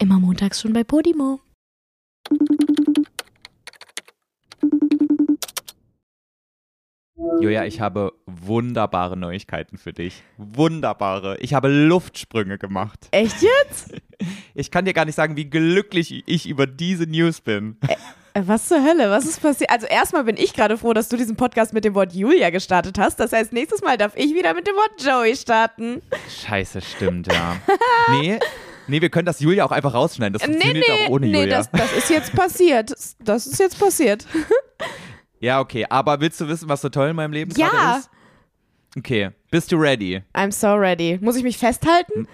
Immer montags schon bei Podimo. Julia, ich habe wunderbare Neuigkeiten für dich. Wunderbare. Ich habe Luftsprünge gemacht. Echt jetzt? Ich kann dir gar nicht sagen, wie glücklich ich über diese News bin. Äh, Was zur Hölle? Was ist passiert? Also erstmal bin ich gerade froh, dass du diesen Podcast mit dem Wort Julia gestartet hast. Das heißt, nächstes Mal darf ich wieder mit dem Wort Joey starten. Scheiße, stimmt, ja. nee, nee, wir können das Julia auch einfach rausschneiden. Das Nee, funktioniert nee, auch ohne nee, Julia. das, das ist jetzt passiert. Das ist jetzt passiert. ja, okay. Aber willst du wissen, was so toll in meinem Leben Ja. ist? Okay. Bist du ready? I'm so ready. Muss ich mich festhalten?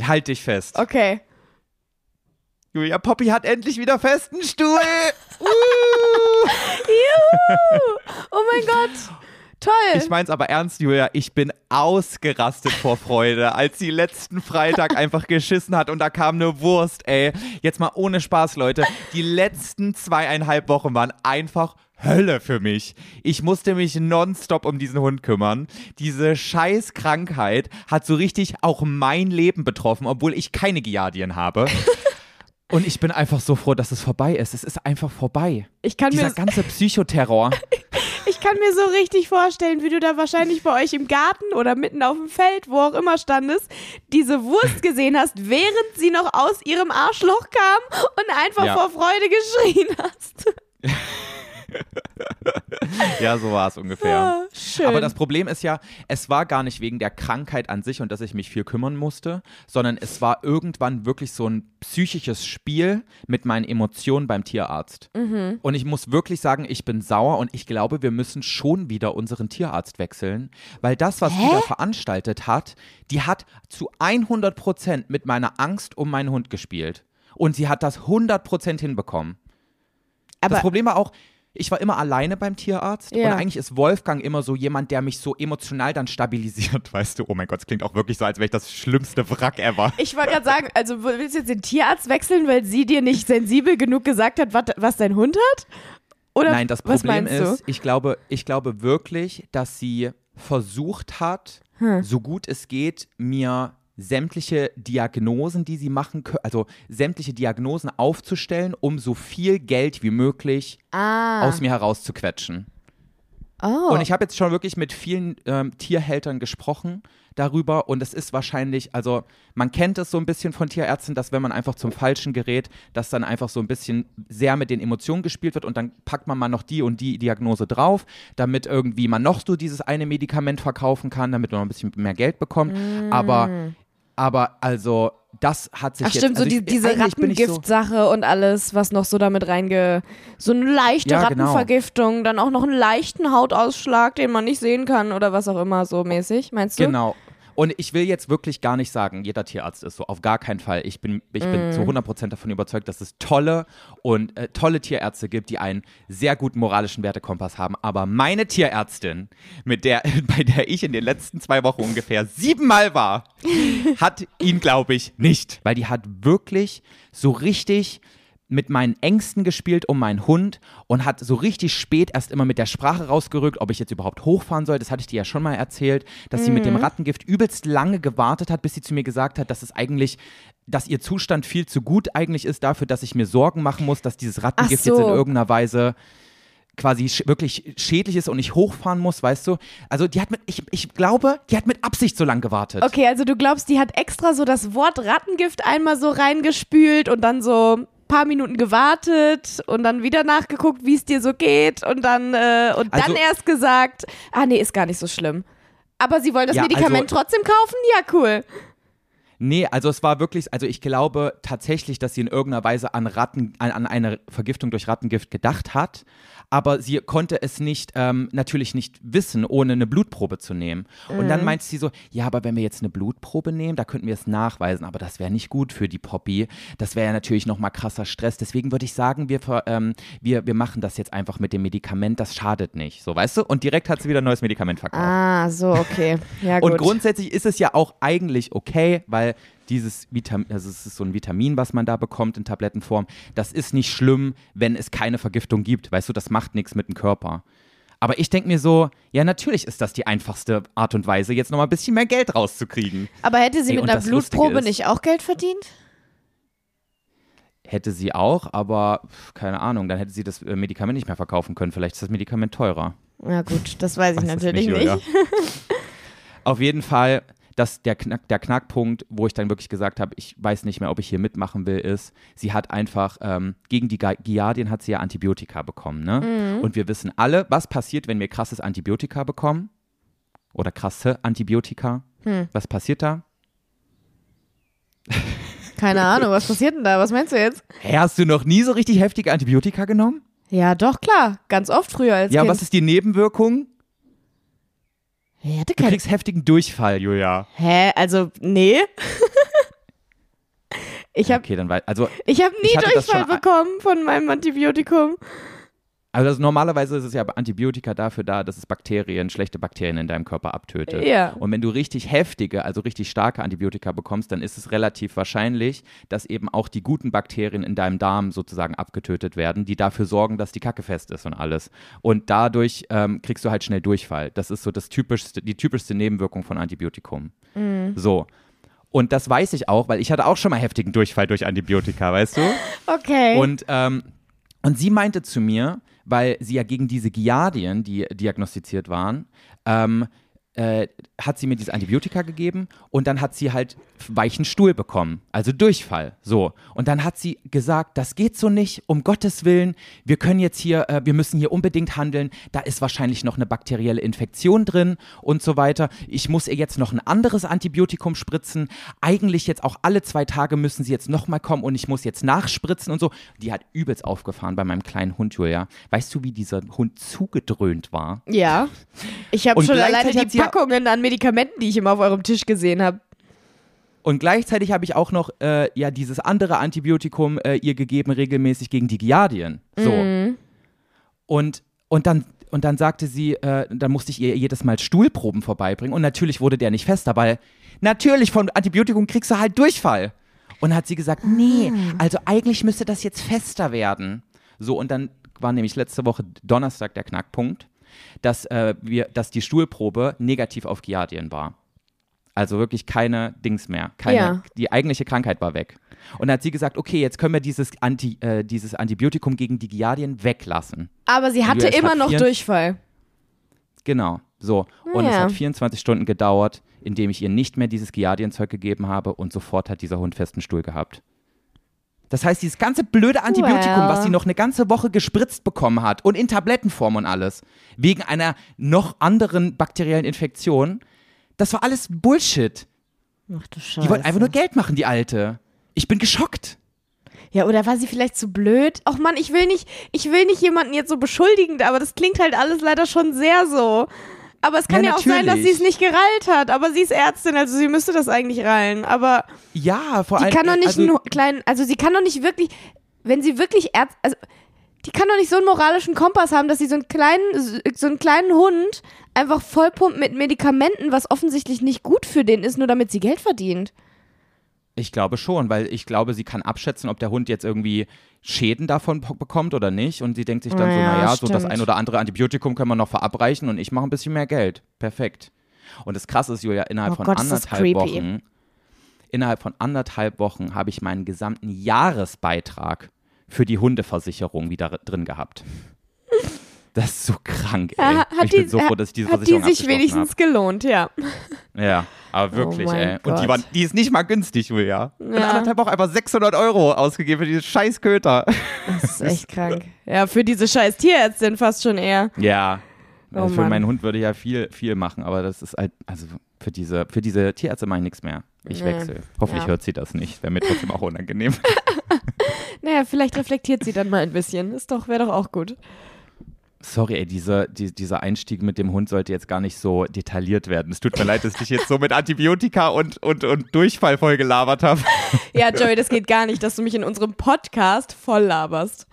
Halt dich fest. Okay. Julia Poppy hat endlich wieder festen Stuhl. uh! Juhu! Oh mein Gott. Toll. Ich mein's aber ernst, Julia. Ich bin ausgerastet vor Freude, als sie letzten Freitag einfach geschissen hat und da kam eine Wurst, ey. Jetzt mal ohne Spaß, Leute. Die letzten zweieinhalb Wochen waren einfach Hölle für mich. Ich musste mich nonstop um diesen Hund kümmern. Diese scheiß Krankheit hat so richtig auch mein Leben betroffen, obwohl ich keine Giardien habe. Und ich bin einfach so froh, dass es vorbei ist. Es ist einfach vorbei. ich, kann Dieser ganze Psychoterror. Ich kann mir so richtig vorstellen, wie du da wahrscheinlich bei euch im Garten oder mitten auf dem Feld, wo auch immer standest, diese Wurst gesehen hast, während sie noch aus ihrem Arschloch kam und einfach Ja. vor Freude geschrien hast. Ja, so war es ungefähr. Ah. Aber das Problem ist ja, es war gar nicht wegen der Krankheit an sich und dass ich mich viel kümmern musste, sondern es war irgendwann wirklich so ein psychisches Spiel mit meinen Emotionen beim Tierarzt. Mhm. Und ich muss wirklich sagen, ich bin sauer und ich glaube, wir müssen schon wieder unseren Tierarzt wechseln, weil das, was Hä? die da veranstaltet hat, die hat zu 100 Prozent mit meiner Angst um meinen Hund gespielt. Und sie hat das 100 Prozent hinbekommen. Aber das Problem war auch, ich war immer alleine beim Tierarzt Ja. und eigentlich ist Wolfgang immer so jemand, der mich so emotional dann stabilisiert, weißt du? Oh mein Gott, es klingt auch wirklich so, als wäre ich das schlimmste Wrack ever. ich wollte gerade sagen, also willst du jetzt den Tierarzt wechseln, weil sie dir nicht sensibel genug gesagt hat, wat, was dein Hund hat? Oder Nein, das was Problem meinst du? ist, ich glaube, ich glaube wirklich, dass sie versucht hat, Hm. so gut es geht, mir sämtliche Diagnosen, die sie machen können, also sämtliche Diagnosen aufzustellen, um so viel Geld wie möglich Ah. aus mir herauszuquetschen. oh. Und ich habe jetzt schon wirklich mit vielen ähm, Tierhältern gesprochen darüber und es ist wahrscheinlich, also man kennt es so ein bisschen von Tierärzten, dass wenn man einfach zum Falschen gerät, dass dann einfach so ein bisschen sehr mit den Emotionen gespielt wird und dann packt man mal noch die und die Diagnose drauf, damit irgendwie man noch so dieses eine Medikament verkaufen kann, damit man ein bisschen mehr Geld bekommt. Aber, aber also das hat sich. Ach jetzt, stimmt, so also die, ich, diese ich so, Rattengift-Sache und alles, was noch so damit reinge... So eine leichte Ja, genau. Rattenvergiftung, dann auch noch einen leichten Hautausschlag, den man nicht sehen kann oder was auch immer so mäßig, meinst du? Genau. Und ich will jetzt wirklich gar nicht sagen, jeder Tierarzt ist so, auf gar keinen Fall. Ich bin, ich bin Mm. zu 100% davon überzeugt, dass es tolle und äh, tolle Tierärzte gibt, die einen sehr guten moralischen Wertekompass haben. Aber meine Tierärztin, mit der, bei der ich in den letzten zwei Wochen ungefähr siebenmal war, hat ihn, glaube ich, nicht. Weil die hat wirklich so richtig mit meinen Ängsten gespielt um meinen Hund und hat so richtig spät erst immer mit der Sprache rausgerückt, ob ich jetzt überhaupt hochfahren soll. Das hatte ich dir ja schon mal erzählt, dass sie mit dem Rattengift übelst lange gewartet hat, bis sie zu mir gesagt hat, dass es eigentlich, dass ihr Zustand viel zu gut eigentlich ist dafür, dass ich mir Sorgen machen muss, dass dieses Rattengift so. jetzt in irgendeiner Weise quasi sch wirklich schädlich ist und ich hochfahren muss, weißt du? Also die hat mit, ich, ich glaube, die hat mit Absicht so lange gewartet. Okay, also du glaubst, die hat extra so das Wort Rattengift einmal so reingespült und dann so paar Minuten gewartet und dann wieder nachgeguckt, wie es dir so geht und dann äh, und dann Also- erst gesagt, ah nee, ist gar nicht so schlimm. Aber sie wollen das Ja, Medikament also- trotzdem kaufen? Ja, cool. Nee, also es war wirklich, also ich glaube tatsächlich, dass sie in irgendeiner Weise an Ratten, an, an eine Vergiftung durch Rattengift gedacht hat, aber sie konnte es nicht, ähm, natürlich nicht wissen, ohne eine Blutprobe zu nehmen. Und dann meint sie so, ja, aber wenn wir jetzt eine Blutprobe nehmen, da könnten wir es nachweisen, aber das wäre nicht gut für die Poppy. Das wäre ja natürlich nochmal krasser Stress. Deswegen würde ich sagen, wir, ähm, wir, wir machen das jetzt einfach mit dem Medikament, das schadet nicht. So, weißt du? Und direkt hat sie wieder ein neues Medikament verkauft. Ah, so, okay. Ja, gut. Und grundsätzlich ist es ja auch eigentlich okay, weil dieses Vitamin, also es ist so ein Vitamin, was man da bekommt in Tablettenform, das ist nicht schlimm, wenn es keine Vergiftung gibt. Weißt du, das macht nichts mit dem Körper. Aber ich denke mir so, ja, natürlich ist das die einfachste Art und Weise, jetzt nochmal ein bisschen mehr Geld rauszukriegen. Aber hätte sie Ey, mit einer Blutprobe nicht auch Geld verdient? Hätte sie auch, aber keine Ahnung, dann hätte sie das äh, Medikament nicht mehr verkaufen können. Vielleicht ist das Medikament teurer. Ja gut, das weiß ich Weiß natürlich nicht. Julia. Auf jeden Fall, dass der, Knack, der Knackpunkt, wo ich dann wirklich gesagt habe, ich weiß nicht mehr, ob ich hier mitmachen will, ist, sie hat einfach, ähm, gegen die Gi- Giardien hat sie ja Antibiotika bekommen, ne? Mhm. Und wir wissen alle, was passiert, wenn wir krasses Antibiotika bekommen? Oder krasse Antibiotika? Hm. Was passiert da? Keine Ahnung, was passiert denn da? Was meinst du jetzt? Hä, hast du noch nie so richtig heftige Antibiotika genommen? Ja, doch, klar. Ganz oft früher als ja, Kind. was ist die Nebenwirkung? Ich hatte Du keine. kriegst heftigen Durchfall, Julia. Hä? Also, nee. ich habe Okay, dann weiß, also ich hab nie Ich Durchfall bekommen von meinem Antibiotikum. Also das, normalerweise ist es ja Antibiotika dafür da, dass es Bakterien, schlechte Bakterien in deinem Körper abtötet. Ja. Und wenn du richtig heftige, also richtig starke Antibiotika bekommst, dann ist es relativ wahrscheinlich, dass eben auch die guten Bakterien in deinem Darm sozusagen abgetötet werden, die dafür sorgen, dass die Kacke fest ist und alles. Und dadurch ähm, kriegst du halt schnell Durchfall. Das ist so das typischste, die typischste Nebenwirkung von Antibiotikum. So. Und das weiß ich auch, weil ich hatte auch schon mal heftigen Durchfall durch Antibiotika, weißt du? Okay. Und, ähm, und sie meinte zu mir, weil sie ja gegen diese Giardien, die diagnostiziert waren, ähm, äh, hat sie mir diese Antibiotika gegeben und dann hat sie halt weichen Stuhl bekommen, also Durchfall. So. Und dann hat sie gesagt, das geht so nicht, um Gottes Willen, wir können jetzt hier, äh, wir müssen hier unbedingt handeln, da ist wahrscheinlich noch eine bakterielle Infektion drin und so weiter. Ich muss ihr jetzt noch ein anderes Antibiotikum spritzen. Eigentlich jetzt auch alle zwei Tage müssen sie jetzt nochmal kommen und ich muss jetzt nachspritzen und so. Die hat übelst aufgefahren bei meinem kleinen Hund, Julia. Weißt du, wie dieser Hund zugedröhnt war? ja. Ich habe schon alleine die ja- Packungen an Medikamenten, die ich immer auf eurem Tisch gesehen habe. Und gleichzeitig habe ich auch noch äh, ja dieses andere Antibiotikum äh, ihr gegeben, regelmäßig gegen die Giardien. So. Und, und dann. Und dann sagte sie, äh, dann musste ich ihr jedes Mal Stuhlproben vorbeibringen. Und natürlich wurde der nicht fester, weil natürlich von Antibiotikum kriegst du halt Durchfall. Und hat sie gesagt, nee, also eigentlich müsste das jetzt fester werden. So, und dann war nämlich letzte Woche Donnerstag der Knackpunkt, dass, äh, wir, dass die Stuhlprobe negativ auf Giardien war. Also wirklich keine Dings mehr. Keine, Ja. Die eigentliche Krankheit war weg. Und dann hat sie gesagt, okay, jetzt können wir dieses, Anti, äh, dieses Antibiotikum gegen die Giardien weglassen. Aber sie hatte immer hat noch Durchfall. Genau, so. Und es hat 24 Stunden gedauert, indem ich ihr nicht mehr dieses Giardienzeug gegeben habe und sofort hat dieser Hund festen Stuhl gehabt. Das heißt, dieses ganze blöde Antibiotikum, Well. was sie noch eine ganze Woche gespritzt bekommen hat und in Tablettenform und alles, wegen einer noch anderen bakteriellen Infektion, das war alles Bullshit. Ach du Scheiße. Die wollte einfach nur Geld machen, die Alte. Ich bin geschockt. Ja, oder war sie vielleicht zu blöd? Och Mann, ich will nicht, ich will nicht jemanden jetzt so beschuldigend, aber das klingt halt alles leider schon sehr so. Aber es kann ja, Ja, auch sein, dass sie es nicht gereilt hat. Aber sie ist Ärztin, also sie müsste das eigentlich reilen. Aber Ja, vor die allem. kann doch nicht also, einen kleinen, also sie kann doch nicht wirklich, wenn sie wirklich Ärztin, also die kann doch nicht so einen moralischen Kompass haben, dass sie so einen kleinen, so einen kleinen Hund einfach vollpumpt mit Medikamenten, was offensichtlich nicht gut für den ist, nur damit sie Geld verdient. Ich glaube schon, weil ich glaube, sie kann abschätzen, ob der Hund jetzt irgendwie Schäden davon bekommt oder nicht. Und sie denkt sich dann so, Ja, naja, so das ein oder andere Antibiotikum können wir noch verabreichen und ich mache ein bisschen mehr Geld. Perfekt. Und das Krasse ist, Julia, innerhalb Oh von Gott, anderthalb. Wochen, innerhalb von anderthalb Wochen habe ich meinen gesamten Jahresbeitrag für die Hundeversicherung wieder drin gehabt. Das ist so krank, ey. Ja, hat ich bin die- so froh, dass ich diese Hat die Versicherung sich wenigstens gelohnt, ja. Ja, aber wirklich, Oh ey. Und die, Gott. war, die ist nicht mal günstig, Julia. In Ja. anderthalb Wochen einfach 600 Euro ausgegeben für dieses scheiß Köter. Das ist echt krank. Ja, für diese scheiß Tierärztin fast schon eher. Ja. Oh Also für Mann. meinen Hund würde ich ja viel, viel machen, aber das ist halt, also für diese, für diese Tierärzte mache ich nichts mehr. Ich Nee. wechsle. Hoffentlich Ja. hört sie das nicht. Wäre mir trotzdem auch unangenehm. Naja, vielleicht reflektiert sie dann mal ein bisschen. Ist doch, wäre doch auch gut. Sorry, ey, diese, die, dieser Einstieg mit dem Hund sollte jetzt gar nicht so detailliert werden. Es tut mir leid, dass ich dich jetzt so mit Antibiotika und, und, und Durchfall voll gelabert habe. Ja, Joey, das geht gar nicht, dass du mich in unserem Podcast voll laberst.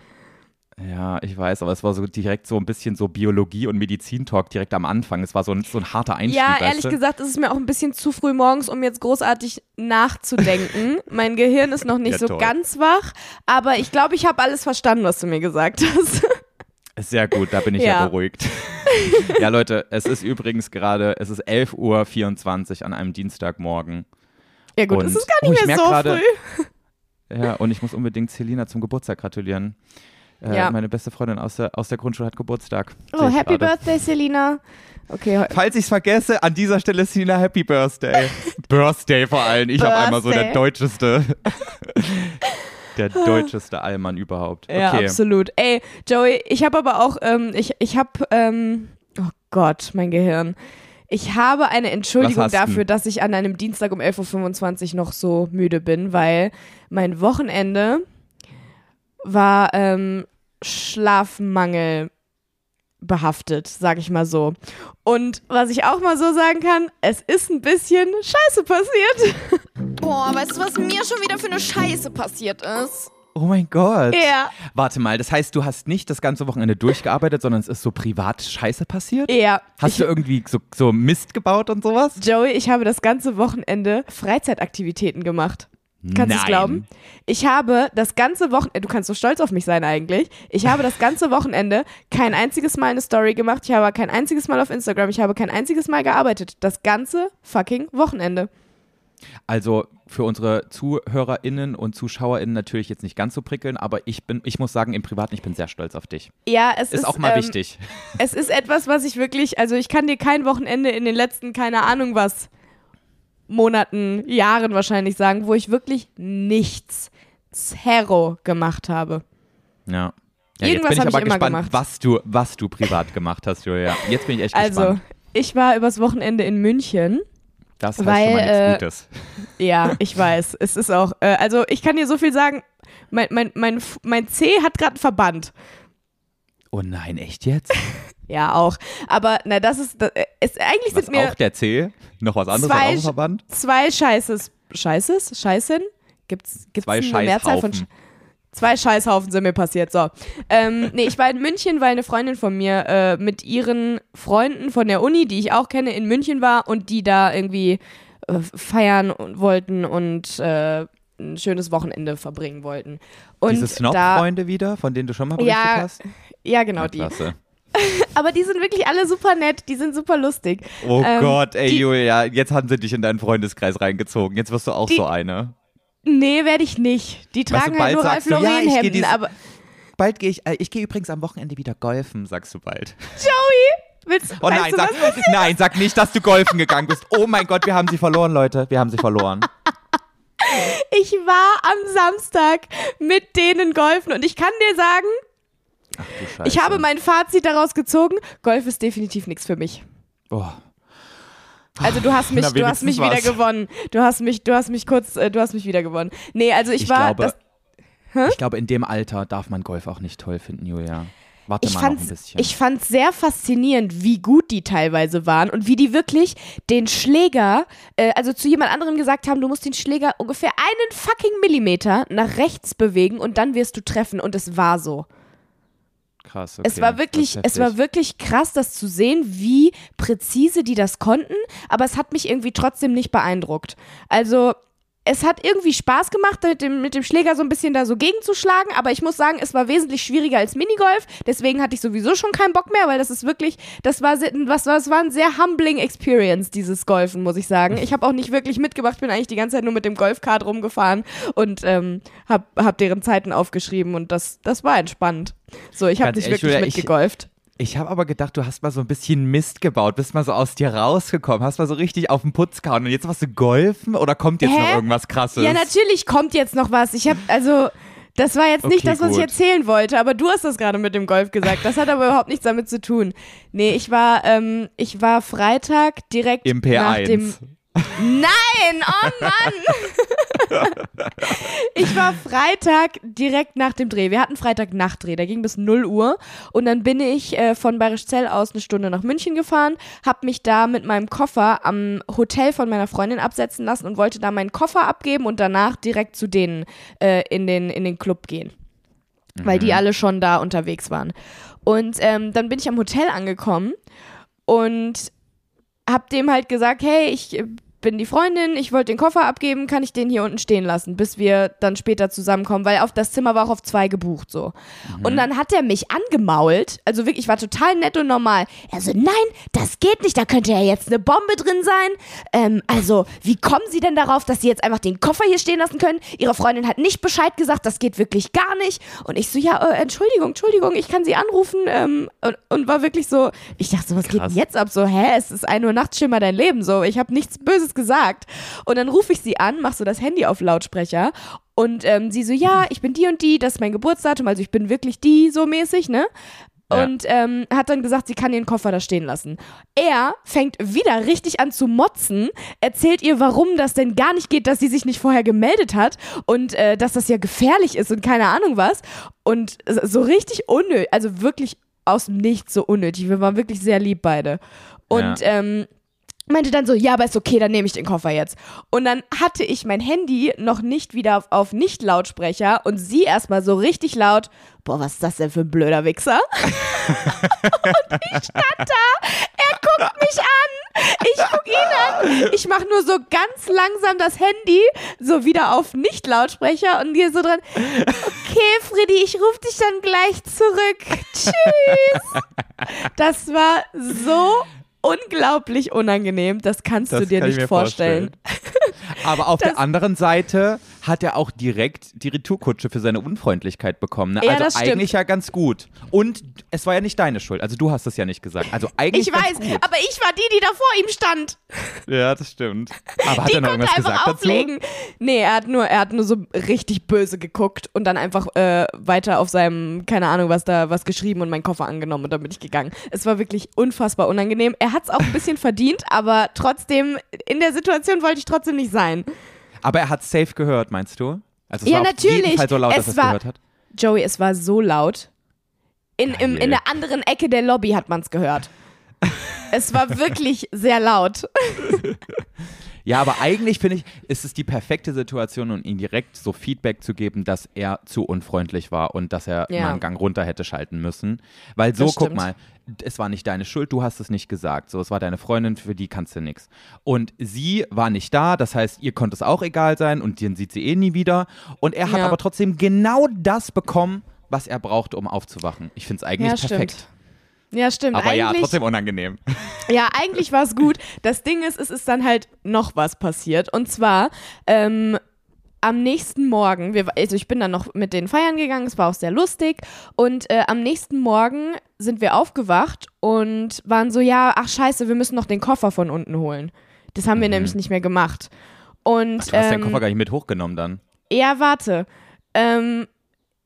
Ja, ich weiß, aber es war so direkt so ein bisschen so Biologie- und Medizin-Talk direkt am Anfang. Es war so ein, so ein harter Einstieg. Ja, ehrlich du? gesagt, ist es mir auch ein bisschen zu früh morgens, um jetzt großartig nachzudenken. mein Gehirn ist noch nicht Ja, so toll. ganz wach, aber ich glaube, ich habe alles verstanden, was du mir gesagt hast. Sehr gut, da bin ich ja, Ja. beruhigt. ja, Leute, es ist übrigens gerade, es ist 11.24 Uhr an einem Dienstagmorgen. ja gut, Und- es ist gar oh, nicht ich mehr so gerade- früh. Ja, und ich muss unbedingt Selina zum Geburtstag gratulieren. Äh, Ja. Meine beste Freundin aus der, aus der Grundschule hat Geburtstag. Oh, Happy gerade. Birthday, Selina. Okay, Falls ich es vergesse, an dieser Stelle Selina Happy Birthday. Birthday vor allem. Ich habe einmal so der deutscheste. Der deutscheste Allmann überhaupt. Ja, Okay. absolut. Ey, Joey, ich habe aber auch, ähm, ich, ich habe, ähm, oh Gott, mein Gehirn. Ich habe eine Entschuldigung dafür, dass ich an einem Dienstag um 11.25 Uhr noch so müde bin, weil mein Wochenende war ähm, Schlafmangel behaftet, sag ich mal so. Und was ich auch mal so sagen kann, es ist ein bisschen Scheiße passiert. Boah, weißt du, was mir schon wieder für eine Scheiße passiert ist? Oh mein Gott. Ja. Warte mal, das heißt, du hast nicht das ganze Wochenende durchgearbeitet, sondern es ist so privat Scheiße passiert? Ja. Hast ich, du irgendwie so, so Mist gebaut und sowas? Joey, ich habe das ganze Wochenende Freizeitaktivitäten gemacht. Kannst du es glauben? Ich habe das ganze Wochenende, du kannst so stolz auf mich sein eigentlich. Ich habe das ganze Wochenende kein einziges Mal eine Story gemacht. Ich habe kein einziges Mal auf Instagram. Ich habe kein einziges Mal gearbeitet. Das ganze fucking Wochenende. Also für unsere ZuhörerInnen und ZuschauerInnen natürlich jetzt nicht ganz so prickeln, aber ich bin, ich muss sagen, im Privaten, ich bin sehr stolz auf dich. Ja, es ist, Ist auch mal ähm, wichtig. Es ist etwas, was ich wirklich, also ich kann dir kein Wochenende in den letzten, keine Ahnung was, Monaten, Jahren wahrscheinlich sagen, wo ich wirklich nichts, zero gemacht habe. Ja. ja Irgendwas jetzt bin ich ich aber immer gespannt, gemacht. was du, was du privat gemacht hast, Julia. Jetzt bin ich echt Also, gespannt. ich war übers Wochenende in München. Das heißt weil, schon mal nichts äh, Gutes. Ja, ich weiß. Es ist auch, äh, also ich kann dir so viel sagen, mein, mein, mein, mein C hat gerade einen Verband. Oh nein, echt jetzt? Ja, auch. Aber na, das ist, das, äh, es, eigentlich Was sind mir auch der C? Noch was anderes Zwei auch Verband? zwei Scheißes, Scheißes, Scheißen? Gibt's, gibt's Zwei eine Mehrzahl von Sch. Zwei Scheißhaufen sind mir passiert, so. Ähm, nee, ich war in München, weil eine Freundin von mir äh, mit ihren Freunden von der Uni, die ich auch kenne, in München war und die da irgendwie äh, feiern wollten und äh, ein schönes Wochenende verbringen wollten. Und Diese Snob-Freunde wieder, von denen du schon mal berichtet Ja, hast? ja, genau Na, die. klasse. Aber die sind wirklich alle super nett, die sind super lustig. Oh Ähm, Gott, ey die- Julia, jetzt haben sie dich in deinen Freundeskreis reingezogen. Jetzt wirst du auch Die- so eine. Nee, werde ich nicht. Die Weißt du, tragen halt nur ja, Lauren dies- aber Bald gehe ich, äh, ich gehe übrigens am Wochenende wieder golfen, sagst du bald. willst Oh nein, du, sag, nein, sag nicht, dass du golfen gegangen bist. Oh mein Gott, wir haben sie verloren, Leute. Wir haben sie verloren. Ich war am Samstag mit denen golfen und ich kann dir sagen, Ach ich habe mein Fazit daraus gezogen, Golf ist definitiv nichts für mich. Oh. Also du hast mich, Na, du hast mich wieder gewonnen. Du hast mich, du hast mich kurz, äh, du hast mich wieder gewonnen. Nee, also ich, Ich, war, glaube, das, ich glaube, in dem Alter darf man Golf auch nicht toll finden, Julia. Warte ich mal noch ein fand's, bisschen. ich fand's sehr faszinierend, wie gut die teilweise waren und wie die wirklich den Schläger, äh, also zu jemand anderem gesagt haben, du musst den Schläger ungefähr einen fucking Millimeter nach rechts bewegen und dann wirst du treffen und es war so. Krass, okay. Es war wirklich, es war wirklich krass, das zu sehen, wie präzise die das konnten, aber es hat mich irgendwie trotzdem nicht beeindruckt. Also es hat irgendwie Spaß gemacht, mit dem, mit dem Schläger so ein bisschen da so gegenzuschlagen, aber ich muss sagen, es war wesentlich schwieriger als Minigolf, deswegen hatte ich sowieso schon keinen Bock mehr, weil das ist wirklich, das war, was, das war ein sehr humbling Experience, dieses Golfen, muss ich sagen. Ich habe auch nicht wirklich mitgemacht, bin eigentlich die ganze Zeit nur mit dem Golfkart rumgefahren und ähm, hab, hab deren Zeiten aufgeschrieben und das, das war entspannt. So, ich habe nicht ehrlich, wirklich Julia, ich- mitgegolft. Ich habe aber gedacht, du hast mal so ein bisschen Mist gebaut, bist mal so aus dir rausgekommen, hast mal so richtig auf den Putz gehauen und jetzt machst du golfen oder kommt jetzt Hä? noch irgendwas krasses? Ja, natürlich kommt jetzt noch was. Ich habe, also, das war jetzt nicht Okay, das, was ich gut. erzählen wollte, aber du hast das gerade mit dem Golf gesagt. Das hat aber überhaupt nichts damit zu tun. Nee, ich war, ähm, ich war Freitag direkt Im nach P1. dem. Nein, oh Mann! ich war Freitag direkt nach dem Dreh. Wir hatten Freitag Nachtdreh, der ging bis 0 Uhr. Und dann bin ich äh, von Bayerischzell aus eine Stunde nach München gefahren, habe mich da mit meinem Koffer am Hotel von meiner Freundin absetzen lassen und wollte da meinen Koffer abgeben und danach direkt zu denen äh, in, den, in den Club gehen. Weil die alle schon da unterwegs waren. Und ähm, dann bin ich am Hotel angekommen und hab dem halt gesagt, hey, ich äh, bin die Freundin, ich wollte den Koffer abgeben, kann ich den hier unten stehen lassen, bis wir dann später zusammenkommen, weil auf das Zimmer war auch auf zwei gebucht so. Mhm. Und dann hat er mich angemault, also wirklich, ich war total nett und normal. Er so, nein, das geht nicht, da könnte ja jetzt eine Bombe drin sein. Ähm, also, wie kommen Sie denn darauf, dass Sie jetzt einfach den Koffer hier stehen lassen können? Ihre Freundin hat nicht Bescheid gesagt, das geht wirklich gar nicht. Und ich so, ja, äh, Entschuldigung, Entschuldigung, ich kann Sie anrufen. Ähm, und, und war wirklich so, ich dachte so, was geht Krass. denn jetzt ab? So, hä, es ist 1 Uhr nachts, schimmer dein Leben. So, ich habe nichts Böses gesagt. Und dann rufe ich sie an, mach so das Handy auf Lautsprecher. Und ähm, sie so, ja, ich bin die und die, das ist mein Geburtsdatum, also ich bin wirklich die so mäßig, ne? Ja. Und ähm, hat dann gesagt, sie kann ihren Koffer da stehen lassen. Er fängt wieder richtig an zu motzen, erzählt ihr, warum das denn gar nicht geht, dass sie sich nicht vorher gemeldet hat und äh, dass das ja gefährlich ist und keine Ahnung was. Und so richtig unnötig, also wirklich aus dem Nichts so unnötig. Wir waren wirklich sehr lieb beide. Und ähm, meinte dann so, ja, aber ist okay, dann nehme ich den Koffer jetzt. Und dann hatte ich mein Handy noch nicht wieder auf, auf Nicht-Lautsprecher und sie erstmal so richtig laut, boah, was ist das denn für ein blöder Wichser? und ich stand da, er guckt mich an, ich guck ihn an, ich mach nur so ganz langsam das Handy so wieder auf Nicht-Lautsprecher und gehe so dran, okay, Freddy, ich rufe dich dann gleich zurück. Tschüss. Das war so unglaublich unangenehm. Das kannst du Das dir kann ich nicht mir vorstellen. Aber auf Das- der anderen Seite hat er auch direkt die Retourkutsche für seine Unfreundlichkeit bekommen. Ne? Ja, also das stimmt. eigentlich ja ganz gut. Und es war ja nicht deine Schuld. Also du hast es ja nicht gesagt. Also eigentlich Ich weiß, gut. aber ich war die, die da vor ihm stand. Ja, das stimmt. Aber hat die er noch konnte irgendwas einfach gesagt auflegen. Nee, er hat nur, er hat nur so richtig böse geguckt und dann einfach äh, weiter auf seinem, keine Ahnung, was da, was geschrieben und meinen Koffer angenommen und dann bin ich gegangen. Es war wirklich unfassbar unangenehm. Er hat es auch ein bisschen verdient, aber trotzdem, in der Situation wollte ich trotzdem nicht sein. Aber er hat safe gehört, meinst du? Also es Ja, war auf jeden natürlich. Fall so laut, Es dass er es gehört hat. Joey, es war so laut. In, im, in der anderen Ecke der Lobby hat man es gehört. es war wirklich sehr laut. Ja, aber eigentlich finde ich, ist es die perfekte Situation, um ihm direkt so Feedback zu geben, dass er zu unfreundlich war und dass er Ja. mal einen Gang runter hätte schalten müssen. Weil so, guck mal, es war nicht deine Schuld, du hast es nicht gesagt. So, es war deine Freundin, für die kannst du nichts. Und sie war nicht da, das heißt, ihr konnte es auch egal sein und den sieht sie eh nie wieder. Und er hat Ja. aber trotzdem genau das bekommen, was er braucht, um aufzuwachen. Ich finde es eigentlich Ja, perfekt. stimmt. Ja, stimmt. Aber ja, Eigentlich- trotzdem unangenehm. Ja, eigentlich war es gut. Das Ding ist, es ist dann halt noch was passiert. Und zwar ähm, am nächsten Morgen, wir, also ich bin dann noch mit den Feiern gegangen, es war auch sehr lustig. Und äh, am nächsten Morgen sind wir aufgewacht und waren so, ja, ach scheiße, wir müssen noch den Koffer von unten holen. Das haben wir Mhm. nämlich nicht mehr gemacht. Und Du hast ähm, deinen Koffer gar nicht mit hochgenommen dann. ja, warte. Ähm,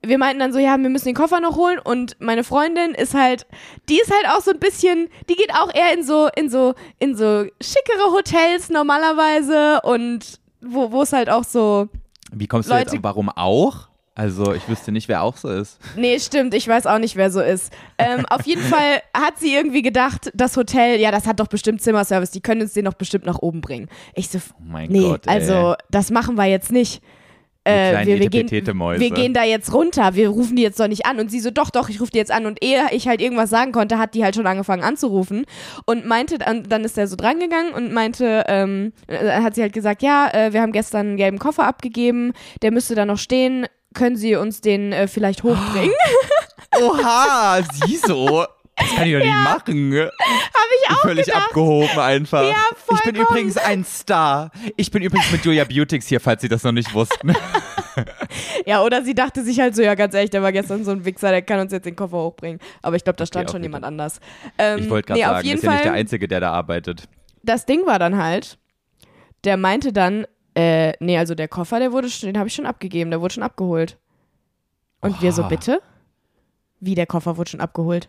wir meinten dann so, ja, wir müssen den Koffer noch holen und meine Freundin ist halt, die ist halt auch so ein bisschen, die geht auch eher in so, in so, in so schickere Hotels normalerweise und wo, wo es halt auch so, Wie kommst du Leute- jetzt, warum auch? Also ich wüsste nicht, wer auch so ist. nee, stimmt, ich weiß auch nicht, wer so ist. Ähm, auf jeden Fall hat sie irgendwie gedacht, das Hotel, ja, das hat doch bestimmt Zimmerservice, die können uns den doch bestimmt nach oben bringen. Ich so, Oh mein nee, Gott. ey. also das machen wir jetzt nicht. Äh, wir, wir, gehen, wir gehen da jetzt runter, wir rufen die jetzt doch nicht an. Und sie so, doch, doch, ich rufe die jetzt an. Und ehe ich halt irgendwas sagen konnte, hat die halt schon angefangen anzurufen und meinte, dann, ist er so drangegangen und meinte, ähm, äh, hat sie halt gesagt, ja, äh, wir haben gestern einen gelben Koffer abgegeben, der müsste da noch stehen, können Sie uns den äh, vielleicht hochbringen? Oha, sieh so. Das kann ich doch nicht machen. Habe ich auch Völlig gedacht. abgehoben einfach. Ja, ich bin übrigens ein Star. Ich bin übrigens mit Julia Beautix hier, falls Sie das noch nicht wussten. Ja, oder sie dachte sich halt so, ja, ganz ehrlich, der war gestern so ein Wichser, der kann uns jetzt den Koffer hochbringen. Aber ich glaube, da stand auf schon jemand anders. Ähm, Ich wollte gerade nee, sagen, ist ja nicht der Einzige, der da arbeitet. das Ding war dann halt, der meinte dann, äh, nee, also der Koffer, der wurde schon, den habe ich schon abgegeben, der wurde schon abgeholt. Und wir so, Oha. bitte? Wie, der Koffer wurde schon abgeholt?